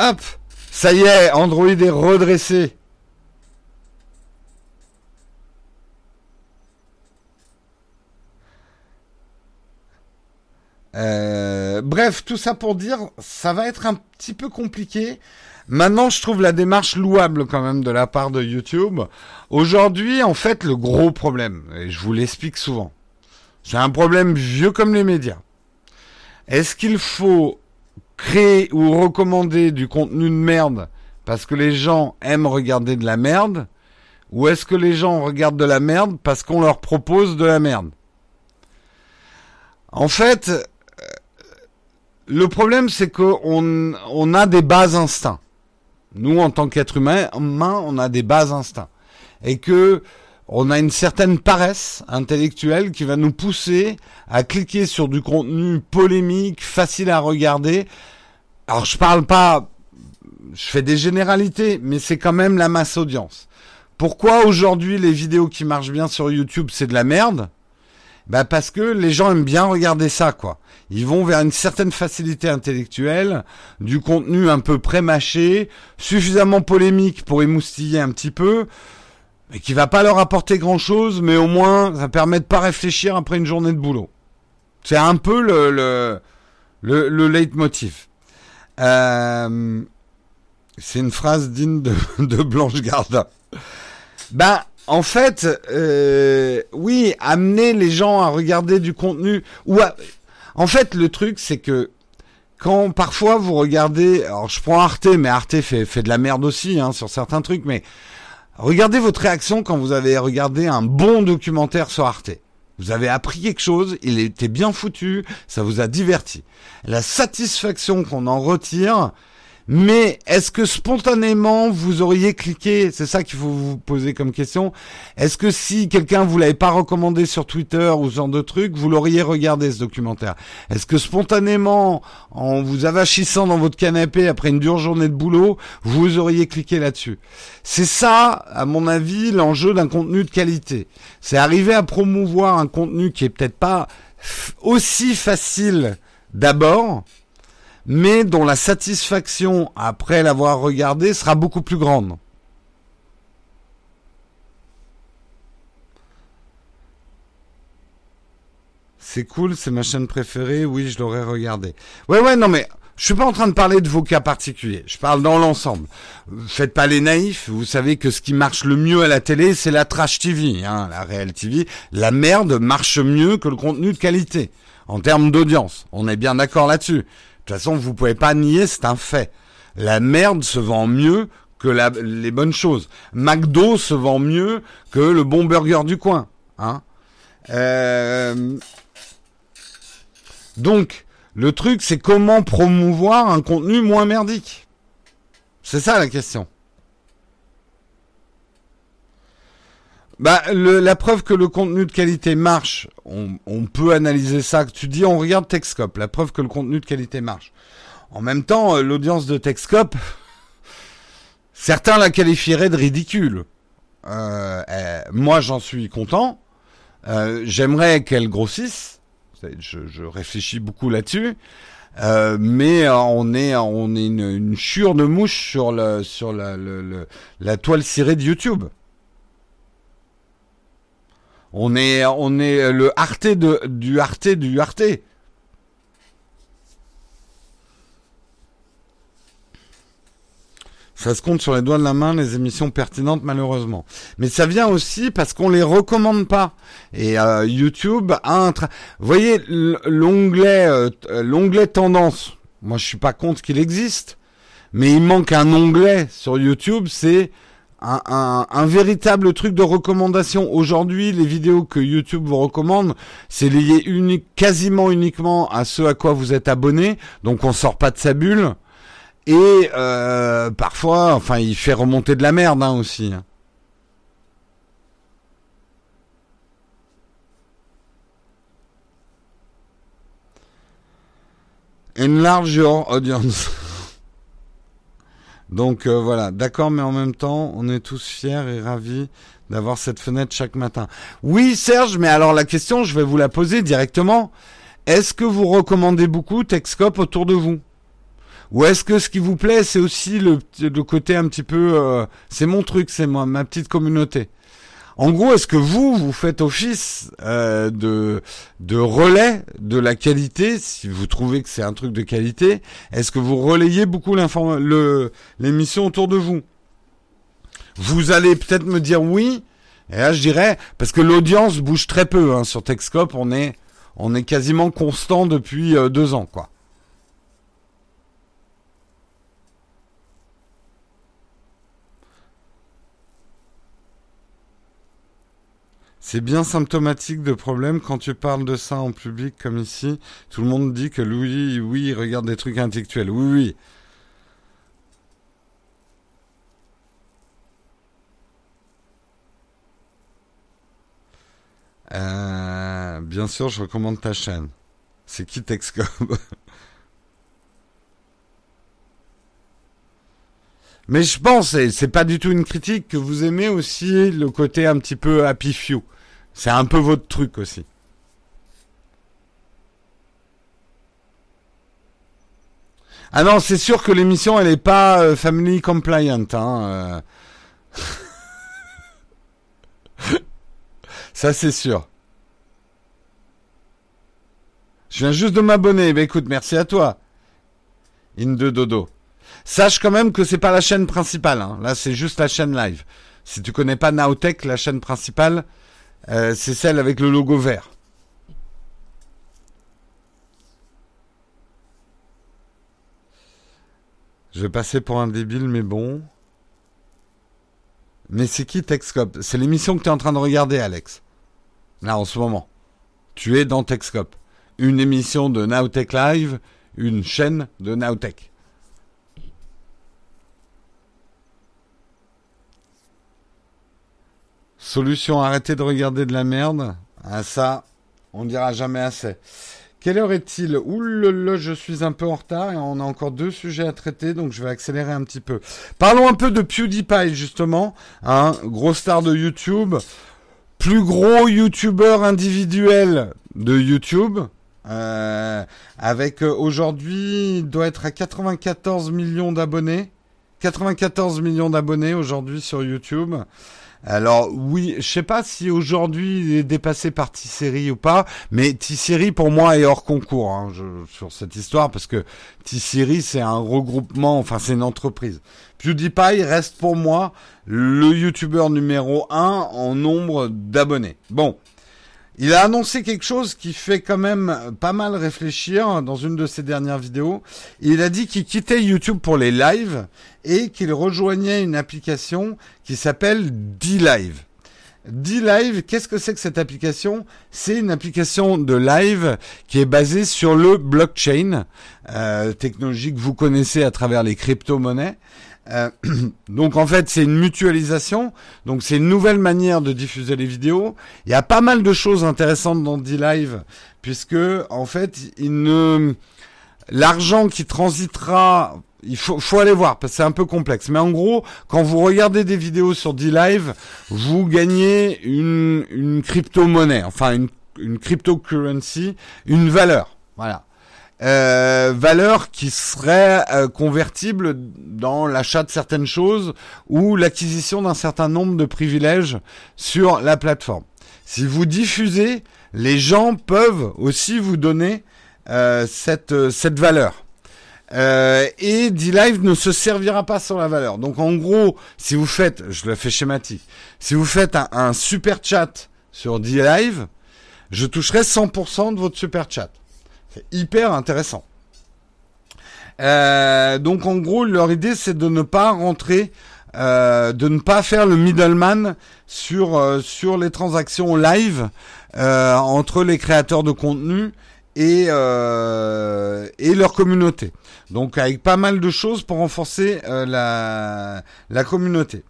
Hop Ça y est, Android est redressé. Euh, bref, tout ça pour dire, ça va être un petit peu compliqué. Maintenant, je trouve la démarche louable quand même de la part de YouTube. Aujourd'hui, en fait, le gros problème, et je vous l'explique souvent, c'est un problème vieux comme les médias. Est-ce qu'il faut créer ou recommander du contenu de merde parce que les gens aiment regarder de la merde ou est-ce que les gens regardent de la merde parce qu'on leur propose de la merde? En fait, le problème, c'est qu'on on a des bas instincts. Nous, en tant qu'être humain, on a des bas instincts. Et que on a une certaine paresse intellectuelle qui va nous pousser à cliquer sur du contenu polémique, facile à regarder. Alors, je parle pas, je fais des généralités, mais c'est quand même la masse audience. Pourquoi aujourd'hui les vidéos qui marchent bien sur YouTube, c'est de la merde? Bah parce que les gens aiment bien regarder ça, quoi. Ils vont vers une certaine facilité intellectuelle, du contenu un peu prémâché, suffisamment polémique pour émoustiller un petit peu, mais qui va pas leur apporter grand chose, mais au moins ça permet de pas réfléchir après une journée de boulot. C'est un peu le le le, le leitmotiv. Euh, c'est une phrase digne de, de Blanche Gardin. Ben en fait, euh, oui, amener les gens à regarder du contenu ou à, en fait, le truc, c'est que quand parfois vous regardez, alors je prends Arte, mais Arte fait, de la merde aussi hein, sur certains trucs, mais regardez votre réaction quand vous avez regardé un bon documentaire sur Arte. Vous avez appris quelque chose, il était bien foutu, ça vous a diverti. La satisfaction qu'on en retire, Mais est-ce que spontanément vous auriez cliqué C'est ça qu'il faut vous poser comme question. Est-ce que si quelqu'un vous l'avait pas recommandé sur Twitter ou ce genre de truc, vous l'auriez regardé ce documentaire? Est-ce que spontanément, en vous avachissant dans votre canapé après une dure journée de boulot, vous auriez cliqué là-dessus? C'est ça, à mon avis, l'enjeu d'un contenu de qualité. C'est arriver à promouvoir un contenu qui est peut-être pas aussi facile d'abord, mais dont la satisfaction après l'avoir regardé sera beaucoup plus grande. C'est cool, c'est ma chaîne préférée, oui, je l'aurais regardé. Ouais, ouais, non, mais je suis pas en train de parler de vos cas particuliers. Je parle dans l'ensemble. Faites pas les naïfs. Vous savez que ce qui marche le mieux à la télé, c'est la trash TV, hein, la réelle TV. La merde marche mieux que le contenu de qualité en termes d'audience. On est bien d'accord là-dessus. De toute façon, vous pouvez pas nier, c'est un fait. La merde se vend mieux que les bonnes choses. McDo se vend mieux que le bon burger du coin. Hein euh, donc, le truc, c'est comment promouvoir un contenu moins merdique. C'est ça la question. Bah, la preuve que le contenu de qualité marche, on, peut analyser ça. Tu dis, on regarde Techscope, la preuve que le contenu de qualité marche. En même temps, euh, l'audience de Techscope, certains la qualifieraient de ridicule. Euh, eh, moi, j'en suis content. Euh, j'aimerais qu'elle grossisse. Je, réfléchis beaucoup là-dessus. mais on est on est une, chure de mouche sur le sur la, la toile cirée de YouTube. On est, le Arte du Arte du Arte. Ça se compte sur les doigts de la main les émissions pertinentes malheureusement. Mais ça vient aussi parce qu'on les recommande pas. Et euh, YouTube a un Vous voyez l'onglet euh, l'onglet tendance. Moi je suis pas contre qu'il existe, mais il manque un onglet sur YouTube, c'est un, véritable truc de recommandation. Aujourd'hui, les vidéos que YouTube vous recommande, c'est lié unique, quasiment uniquement à ce à quoi vous êtes abonné. Donc on sort pas de sa bulle. Et euh, parfois, enfin, il fait remonter de la merde hein, aussi. Enlarge your audience. Donc euh, voilà, d'accord, mais en même temps, on est tous fiers et ravis d'avoir cette fenêtre chaque matin. Oui, Serge, mais alors la question, je vais vous la poser directement. Est-ce que vous recommandez beaucoup Texcope autour de vous? Ou est-ce que ce qui vous plaît, c'est aussi le, le, côté un petit peu... Euh, c'est mon truc, c'est moi, ma petite communauté? En gros, est-ce que vous, vous faites office euh, de, de relais de la qualité, si vous trouvez que c'est un truc de qualité Est-ce que vous relayez beaucoup l'émission autour de vous? Vous allez peut-être me dire oui, et là je dirais, parce que l'audience bouge très peu hein, sur Texcope, on est, on est quasiment constant depuis euh, deux ans, quoi. C'est bien symptomatique de problème quand tu parles de ça en public comme ici. Tout le monde dit que Louis, oui, regarde des trucs intellectuels. Oui, oui. Euh, bien sûr, je recommande ta chaîne. C'est qui Texcom Mais je pense, et c'est pas du tout une critique, que vous aimez aussi le côté un petit peu happy few. C'est un peu votre truc aussi. Ah non, c'est sûr que l'émission, elle n'est pas euh, family compliant. Hein, euh. Ça, c'est sûr. Je viens juste de m'abonner. Bah écoute, merci à toi. In de dodo. Sache quand même que c'est pas la chaîne principale. Hein. Là, c'est juste la chaîne live. Si tu connais pas Naotech, la chaîne principale, euh, c'est celle avec le logo vert. Je vais passer pour un débile, mais bon. Mais c'est qui Techscope? C'est l'émission que tu es en train de regarder, Alex. Là, en ce moment. Tu es dans Techscope. Une émission de Nowtech Live, une chaîne de Nowtech. Solution, arrêtez de regarder de la merde. Ah, ça, on ne dira jamais assez. Quelle heure est-il? Oulala, je suis un peu en retard et on a encore deux sujets à traiter, donc je vais accélérer un petit peu. Parlons un peu de PewDiePie, justement. Hein, gros star de YouTube. Plus gros YouTuber individuel de YouTube. Euh, avec euh, aujourd'hui, il doit être à 94 millions d'abonnés. 94 millions d'abonnés aujourd'hui sur YouTube. Alors oui, je sais pas si aujourd'hui il est dépassé par T-Series ou pas, mais T-Series pour moi est hors concours hein, sur cette histoire parce que T-Series c'est un regroupement, enfin c'est une entreprise. PewDiePie reste pour moi le YouTuber numéro un en nombre d'abonnés. Bon, il a annoncé quelque chose qui fait quand même pas mal réfléchir dans une de ses dernières vidéos. Il a dit qu'il quittait YouTube pour les lives et qu'il rejoignait une application qui s'appelle D-Live. D-Live, qu'est-ce que c'est que cette application? C'est une application de live qui est basée sur le blockchain, euh, technologie que vous connaissez à travers les crypto-monnaies. Euh, donc en fait c'est une mutualisation, donc c'est une nouvelle manière de diffuser les vidéos. Il y a pas mal de choses intéressantes dans D-Live, puisque en fait il ne l'argent qui transitera il faut, faut aller voir parce que c'est un peu complexe. Mais en gros, quand vous regardez des vidéos sur D-Live, vous gagnez une, une crypto-monnaie, enfin une, une cryptocurrency, une valeur. Voilà. Euh, valeur qui serait euh, convertible dans l'achat de certaines choses ou l'acquisition d'un certain nombre de privilèges sur la plateforme. Si vous diffusez, les gens peuvent aussi vous donner euh, cette, cette valeur. et D-Live ne se servira pas sur la valeur. Donc en gros, si vous faites, je le fais schématique, si vous faites un, un super chat sur D-Live, je toucherai 100% de votre super chat. C'est hyper intéressant. Euh, donc en gros, leur idée c'est de ne pas rentrer, euh, de ne pas faire le middleman sur euh, sur les transactions live entre les créateurs de contenu et et leur communauté. Donc avec pas mal de choses pour renforcer la la communauté.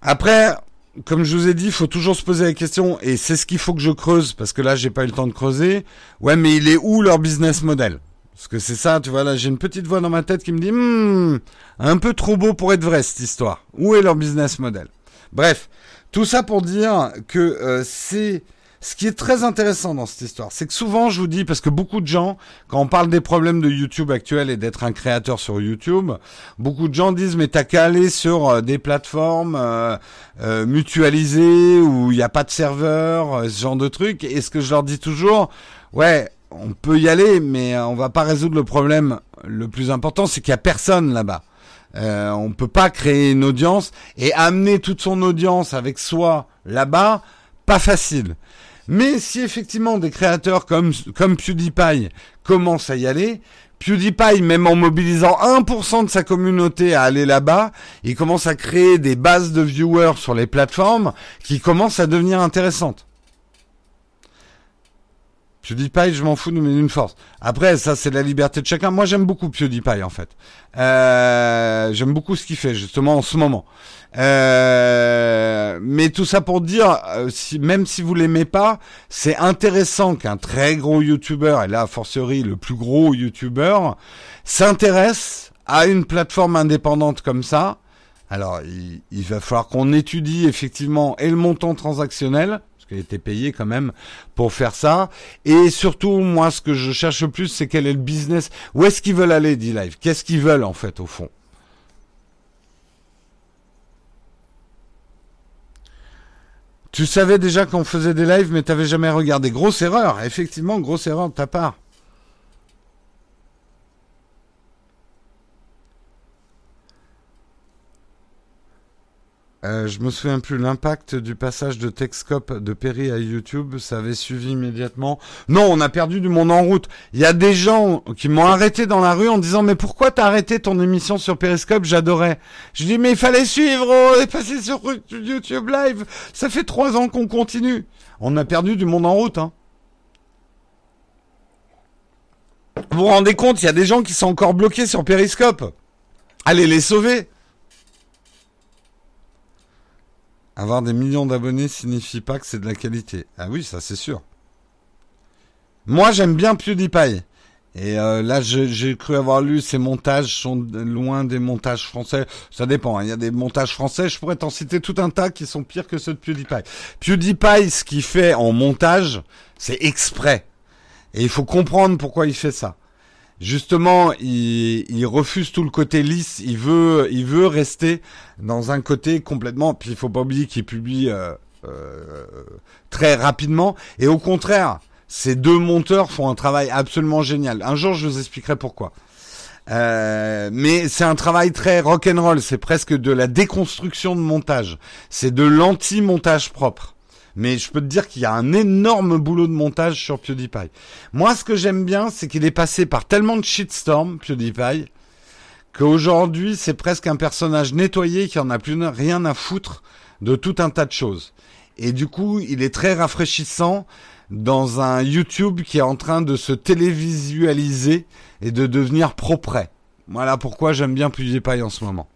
Après, comme je vous ai dit, il faut toujours se poser la question, et c'est ce qu'il faut que je creuse, parce que là, j'ai pas eu le temps de creuser. Ouais, mais il est où leur business model? Parce que c'est ça, tu vois, là, j'ai une petite voix dans ma tête qui me dit, hmm, un peu trop beau pour être vrai, cette histoire. Où est leur business model? Bref, tout ça pour dire que euh, c'est ce qui est très intéressant dans cette histoire, c'est que souvent je vous dis, parce que beaucoup de gens, quand on parle des problèmes de YouTube actuels et d'être un créateur sur YouTube, beaucoup de gens disent mais t'as qu'à aller sur euh, des plateformes euh, euh, mutualisées où il n'y a pas de serveur, ce genre de trucs. Et ce que je leur dis toujours, ouais, on peut y aller, mais on va pas résoudre le problème. Le plus important, c'est qu'il y a personne là-bas. Euh, on peut pas créer une audience et amener toute son audience avec soi là-bas, pas facile. Mais si effectivement des créateurs comme, comme PewDiePie commencent à y aller, PewDiePie, même en mobilisant 1% de sa communauté à aller là-bas, il commence à créer des bases de viewers sur les plateformes qui commencent à devenir intéressantes. PewDiePie, je m'en fous, nous met une force. Après, ça, c'est la liberté de chacun. Moi, j'aime beaucoup PewDiePie, en fait. Euh, j'aime beaucoup ce qu'il fait, justement, en ce moment. Euh, mais tout ça pour dire, euh, même si vous l'aimez pas, c'est intéressant qu'un très gros YouTuber, et là, a fortiori, le plus gros YouTuber, s'intéresse à une plateforme indépendante comme ça. Alors, il, il va falloir qu'on étudie effectivement et le montant transactionnel, a été payé quand même pour faire ça. Et surtout, moi, ce que je cherche le plus, c'est quel est le business. Où est-ce qu'ils veulent aller, D-Live? Qu'est-ce qu'ils veulent, en fait, au fond? Tu savais déjà qu'on faisait des lives, mais t'avais jamais regardé. Grosse erreur, effectivement, grosse erreur de ta part. Euh, je me souviens plus l'impact du passage de Texcope de Perry à YouTube, ça avait suivi immédiatement. Non, on a perdu du monde en route. Il y a des gens qui m'ont arrêté dans la rue en disant mais pourquoi t'as arrêté ton émission sur Periscope? J'adorais. Je dis mais il fallait suivre, on est passé sur YouTube Live. Ça fait trois ans qu'on continue. On a perdu du monde en route. Hein. Vous vous rendez compte, il y a des gens qui sont encore bloqués sur Periscope. Allez les sauver. Avoir des millions d'abonnés signifie pas que c'est de la qualité. Ah oui, ça c'est sûr. Moi, j'aime bien PewDiePie. Et euh, là, j'ai cru avoir lu ces montages sont loin des montages français. Ça dépend. Hein. Il y a des montages français. Je pourrais t'en citer tout un tas qui sont pires que ceux de PewDiePie. PewDiePie, ce qu'il fait en montage, c'est exprès. Et il faut comprendre pourquoi il fait ça. Justement, il, refuse tout le côté lisse. Il veut, il veut rester dans un côté complètement. Puis il faut pas oublier qu'il publie euh, euh, très rapidement. Et au contraire, ces deux monteurs font un travail absolument génial. Un jour, je vous expliquerai pourquoi. Euh, mais c'est un travail très rock'n'roll. C'est presque de la déconstruction de montage. C'est de l'anti-montage propre. Mais je peux te dire qu'il y a un énorme boulot de montage sur PewDiePie. Moi, ce que j'aime bien, c'est qu'il est passé par tellement de shitstorm, PewDiePie, qu'aujourd'hui, c'est presque un personnage nettoyé qui en a plus rien à foutre de tout un tas de choses. Et du coup, il est très rafraîchissant dans un YouTube qui est en train de se télévisualiser et de devenir propre. Voilà pourquoi j'aime bien PewDiePie en ce moment.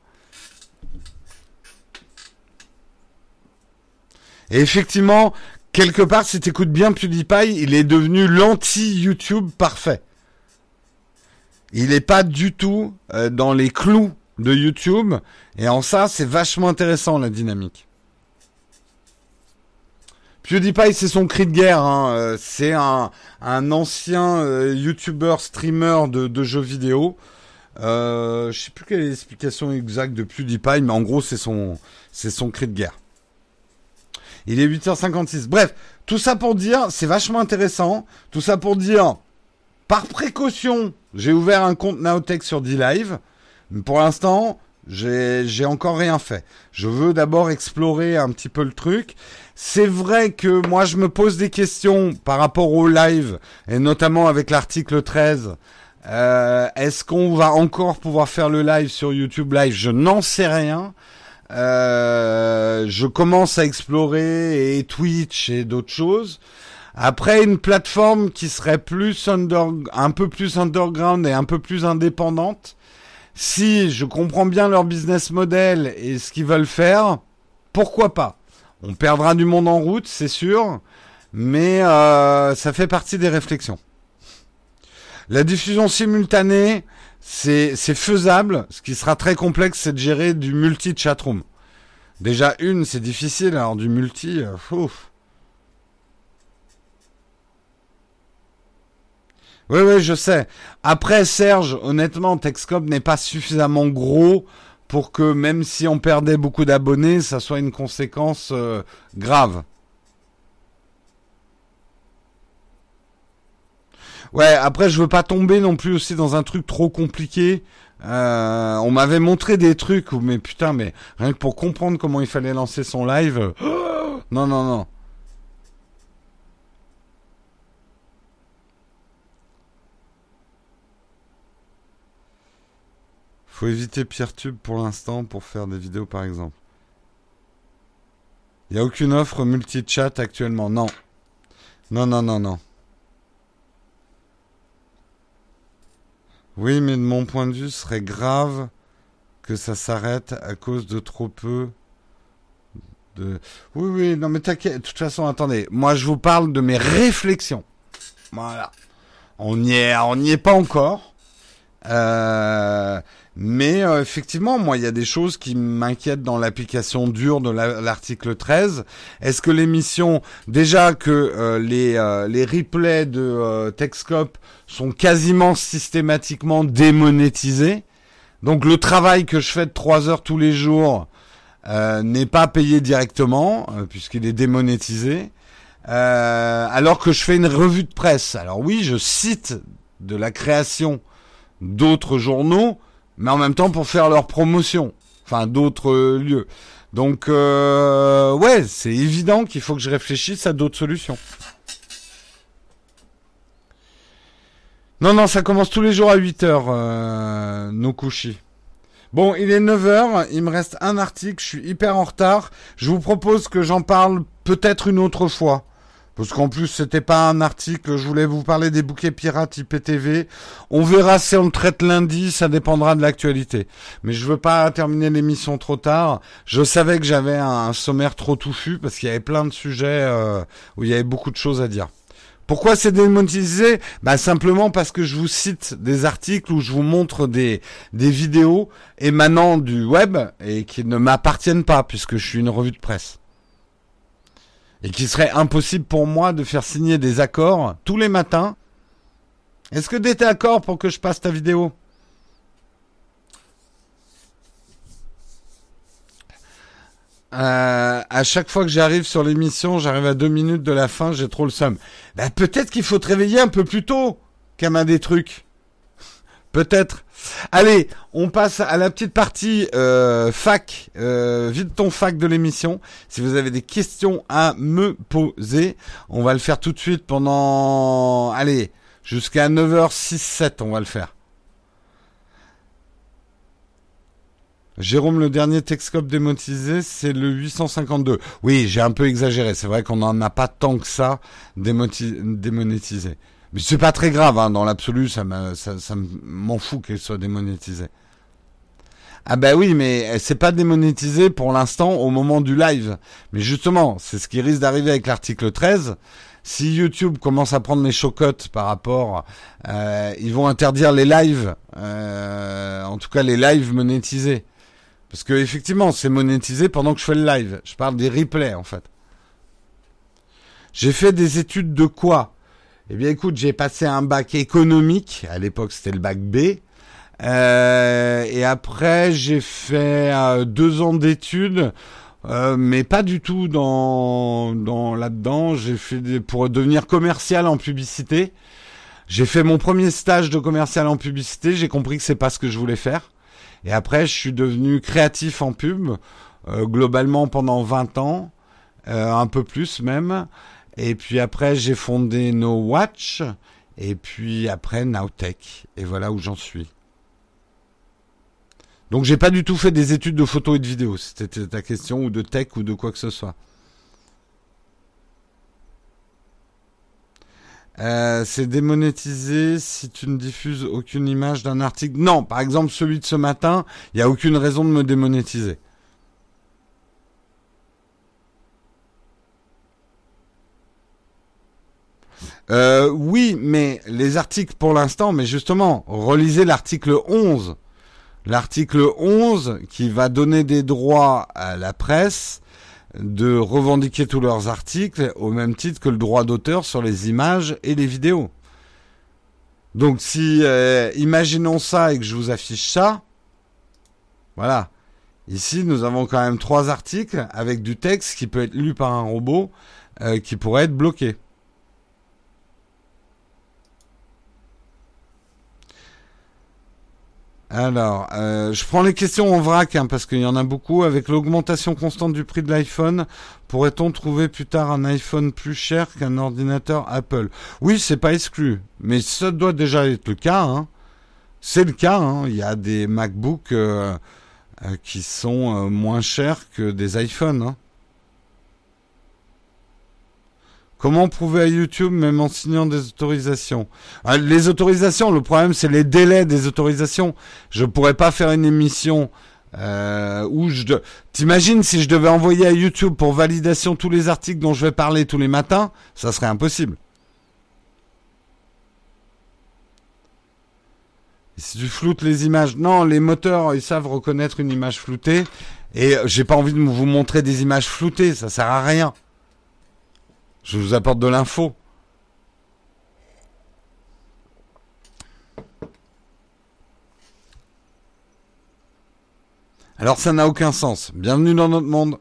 Et effectivement, quelque part, si tu écoutes bien PewDiePie, il est devenu l'anti-YouTube parfait. Il n'est pas du tout euh, dans les clous de YouTube. Et en ça, c'est vachement intéressant la dynamique. PewDiePie, c'est son cri de guerre. Hein. Euh, c'est un, ancien euh, YouTuber, streamer de, jeux vidéo. Euh, je sais plus quelle est l'explication exacte de PewDiePie, mais en gros, c'est son cri de guerre. Il est 8h56. Bref, tout ça pour dire, c'est vachement intéressant. Tout ça pour dire, par précaution, j'ai ouvert un compte Naotech sur D-Live. Pour l'instant, j'ai encore rien fait. Je veux d'abord explorer un petit peu le truc. C'est vrai que moi je me pose des questions par rapport au live et notamment avec l'article 13. Euh, Est-ce qu'on va encore pouvoir faire le live sur YouTube Live? Je n'en sais rien. Euh, je commence à explorer et Twitch et d'autres choses. Après, une plateforme qui serait plus under, un peu plus underground et un peu plus indépendante si je comprends bien leur business model et ce qu'ils veulent faire, pourquoi pas? On perdra du monde en route, c'est sûr, mais euh, ça fait partie des réflexions. La diffusion simultanée, c'est faisable. Ce qui sera très complexe, c'est de gérer du multi-chatroom. Déjà, une, c'est difficile, alors du multi, euh, ouf. Oui, oui, je sais. Après, Serge, honnêtement, Texcop n'est pas suffisamment gros pour que même si on perdait beaucoup d'abonnés, ça soit une conséquence euh, grave. Ouais, après, je veux pas tomber non plus aussi dans un truc trop compliqué. Euh, on m'avait montré des trucs mais putain, mais rien que pour comprendre comment il fallait lancer son live. non, non, non. Faut éviter PeerTube pour l'instant pour faire des vidéos par exemple. Il n'y a aucune offre multi-chat actuellement. Non. Non, non, non, non. Oui, mais de mon point de vue, ce serait grave que ça s'arrête à cause de trop peu de... Oui, oui, non, mais t'inquiète. De toute façon, attendez. Moi, je vous parle de mes réflexions. Voilà. On n'y est, on n'y est pas encore. Euh, mais euh, effectivement, moi, il y a des choses qui m'inquiètent dans l'application dure de l'article 13. Est-ce que l'émission, déjà que euh, les, euh, les replays de Texcop sont quasiment systématiquement démonétisés, donc le travail que je fais de 3 heures tous les jours n'est pas payé directement, puisqu'il est démonétisé, alors que je fais une revue de presse. Alors oui, je cite de la création d'autres journaux, mais en même temps pour faire leur promotion, enfin d'autres lieux. Donc euh, ouais, c'est évident qu'il faut que je réfléchisse à d'autres solutions. Non, non, ça commence tous les jours à 8h, euh, nos couchis. Bon, il est 9h, il me reste un article, je suis hyper en retard. Je vous propose que j'en parle peut-être une autre fois. Parce qu'en plus, c'était pas un article, je voulais vous parler des bouquets pirates IPTV. On verra si on le traite lundi, ça dépendra de l'actualité. Mais je veux pas terminer l'émission trop tard. Je savais que j'avais un, sommaire trop touffu parce qu'il y avait plein de sujets euh, où il y avait beaucoup de choses à dire. Pourquoi c'est démonétisé? Bah simplement parce que je vous cite des articles où je vous montre des, des vidéos émanant du web et qui ne m'appartiennent pas puisque je suis une revue de presse et qu'il serait impossible pour moi de faire signer des accords tous les matins. Est-ce que tu es d'accord pour que je passe ta vidéo? Euh, à chaque fois que j'arrive sur l'émission, j'arrive à deux minutes de la fin, j'ai trop le seum. Ben, peut-être qu'il faut te réveiller un peu plus tôt, qu'à des trucs. Peut-être. Allez, on passe à la petite partie euh, fac, euh, vite ton fac de l'émission. Si vous avez des questions à me poser, on va le faire tout de suite pendant, allez, jusqu'à 9h6, 7, on va le faire. Jérôme, le dernier Texcope démonétisé, c'est le 852. Oui, j'ai un peu exagéré. C'est vrai qu'on n'en a pas tant que ça démonétisé. Mais c'est pas très grave, hein, dans l'absolu, ça, m'en fout qu'elle soit démonétisée. Ah ben oui, mais c'est pas démonétisé pour l'instant au moment du live. Mais justement, c'est ce qui risque d'arriver avec l'article 13. Si YouTube commence à prendre mes chocottes par rapport, euh, ils vont interdire les lives, euh, en tout cas les lives monétisés. Parce que effectivement, c'est monétisé pendant que je fais le live. Je parle des replays en fait. J'ai fait des études de quoi? Eh bien, écoute, j'ai passé un bac économique. À l'époque, c'était le bac B. Euh, et après, j'ai fait euh, deux ans d'études, euh, mais pas du tout dans, dans là-dedans. J'ai fait pour devenir commercial en publicité. J'ai fait mon premier stage de commercial en publicité. J'ai compris que c'est pas ce que je voulais faire. Et après, je suis devenu créatif en pub, globalement pendant 20 ans, un peu plus même. Et puis après, j'ai fondé No Watch. Et puis après, Nowtech. Et voilà où j'en suis. Donc j'ai pas du tout fait des études de photo et de vidéo, c'était ta question, ou de tech, ou de quoi que ce soit. Euh, c'est démonétisé si tu ne diffuses aucune image d'un article. Non, par exemple celui de ce matin, il n'y a aucune raison de me démonétiser. Euh, oui, mais les articles pour l'instant, mais justement, relisez l'article 11. L'article 11 qui va donner des droits à la presse de revendiquer tous leurs articles au même titre que le droit d'auteur sur les images et les vidéos. Donc si euh, imaginons ça et que je vous affiche ça, voilà. Ici, nous avons quand même trois articles avec du texte qui peut être lu par un robot euh, qui pourrait être bloqué. Alors, euh, je prends les questions en vrac hein, parce qu'il y en a beaucoup. Avec l'augmentation constante du prix de l'iPhone, pourrait-on trouver plus tard un iPhone plus cher qu'un ordinateur Apple? Oui, c'est pas exclu, mais ça doit déjà être le cas. Hein. C'est le cas. Hein. Il y a des MacBooks euh, euh, qui sont moins chers que des iPhones. Hein. Comment prouver à YouTube même en signant des autorisations ah, Les autorisations, le problème c'est les délais des autorisations. Je pourrais pas faire une émission euh, où je... T'imagines si je devais envoyer à YouTube pour validation tous les articles dont je vais parler tous les matins, ça serait impossible. si tu floutes les images, non, les moteurs ils savent reconnaître une image floutée et j'ai pas envie de vous montrer des images floutées, ça sert à rien. Je vous apporte de l'info. Alors ça n'a aucun sens. Bienvenue dans notre monde.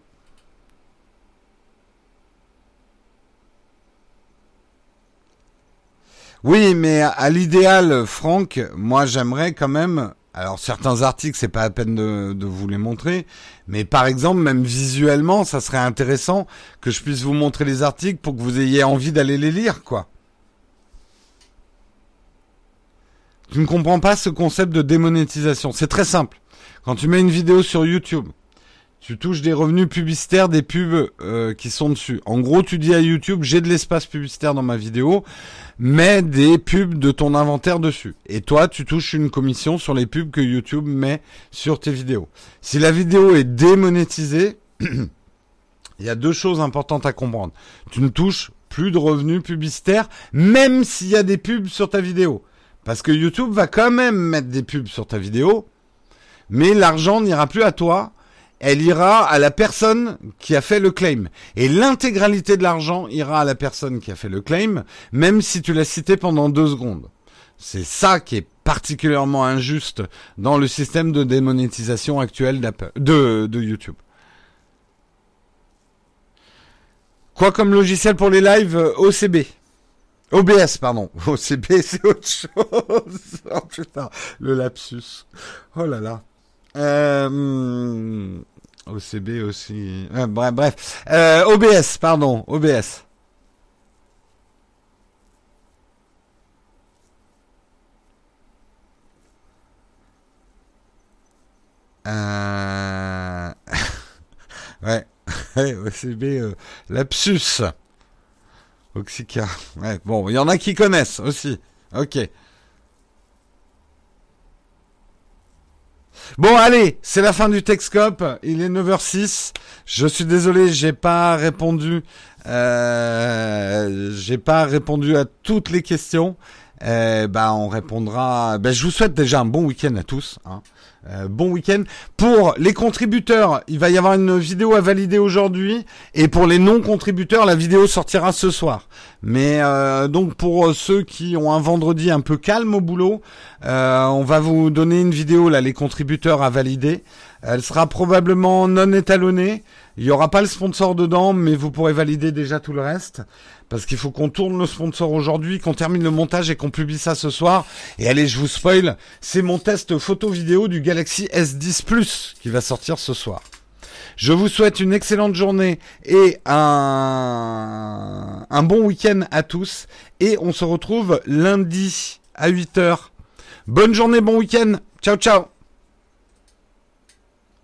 Oui, mais à l'idéal, Franck, moi j'aimerais quand même alors certains articles, c'est pas à peine de, vous les montrer, mais par exemple, même visuellement, ça serait intéressant que je puisse vous montrer les articles pour que vous ayez envie d'aller les lire, quoi. Tu ne comprends pas ce concept de démonétisation. C'est très simple. Quand tu mets une vidéo sur YouTube, Tu touches des revenus publicitaires des pubs euh, qui sont dessus. En gros, tu dis à YouTube, j'ai de l'espace publicitaire dans ma vidéo, mets des pubs de ton inventaire dessus. Et toi, tu touches une commission sur les pubs que YouTube met sur tes vidéos. Si la vidéo est démonétisée, il y a deux choses importantes à comprendre. Tu ne touches plus de revenus publicitaires, même s'il y a des pubs sur ta vidéo. Parce que YouTube va quand même mettre des pubs sur ta vidéo, mais l'argent n'ira plus à toi, elle ira à la personne qui a fait le claim. Et l'intégralité de l'argent ira à la personne qui a fait le claim, même si tu l'as cité pendant deux secondes. C'est ça qui est particulièrement injuste dans le système de démonétisation actuel de, YouTube. Quoi comme logiciel pour les lives OCB OBS, pardon. OCB, c'est autre chose. Oh putain, le lapsus. Oh là là. Euh, OCB aussi. bref, bref. Euh, OBS, pardon. OBS. Euh... ouais. OCB, lapsus. Oxyca. Ouais, bon, il y en a qui connaissent aussi. Ok. Bon, allez, c'est la fin du Texcope. Il est 9h06. Je suis désolé, j'ai pas répondu. Euh, j'ai pas répondu à toutes les questions. Euh, bah, on répondra. Ben, je vous souhaite déjà un bon week-end à tous. Hein. Euh, bon week-end. Pour les contributeurs, il va y avoir une vidéo à valider aujourd'hui. Et pour les non-contributeurs, la vidéo sortira ce soir. Mais euh, donc pour ceux qui ont un vendredi un peu calme au boulot, euh, on va vous donner une vidéo là, les contributeurs à valider. Elle sera probablement non étalonnée. Il n'y aura pas le sponsor dedans, mais vous pourrez valider déjà tout le reste parce qu'il faut qu'on tourne le sponsor aujourd'hui, qu'on termine le montage et qu'on publie ça ce soir. Et allez, je vous spoil, c'est mon test photo vidéo du Galaxy S10 Plus qui va sortir ce soir. Je vous souhaite une excellente journée et un, un bon week-end à tous. Et on se retrouve lundi à 8h. Bonne journée, bon week-end. Ciao, ciao.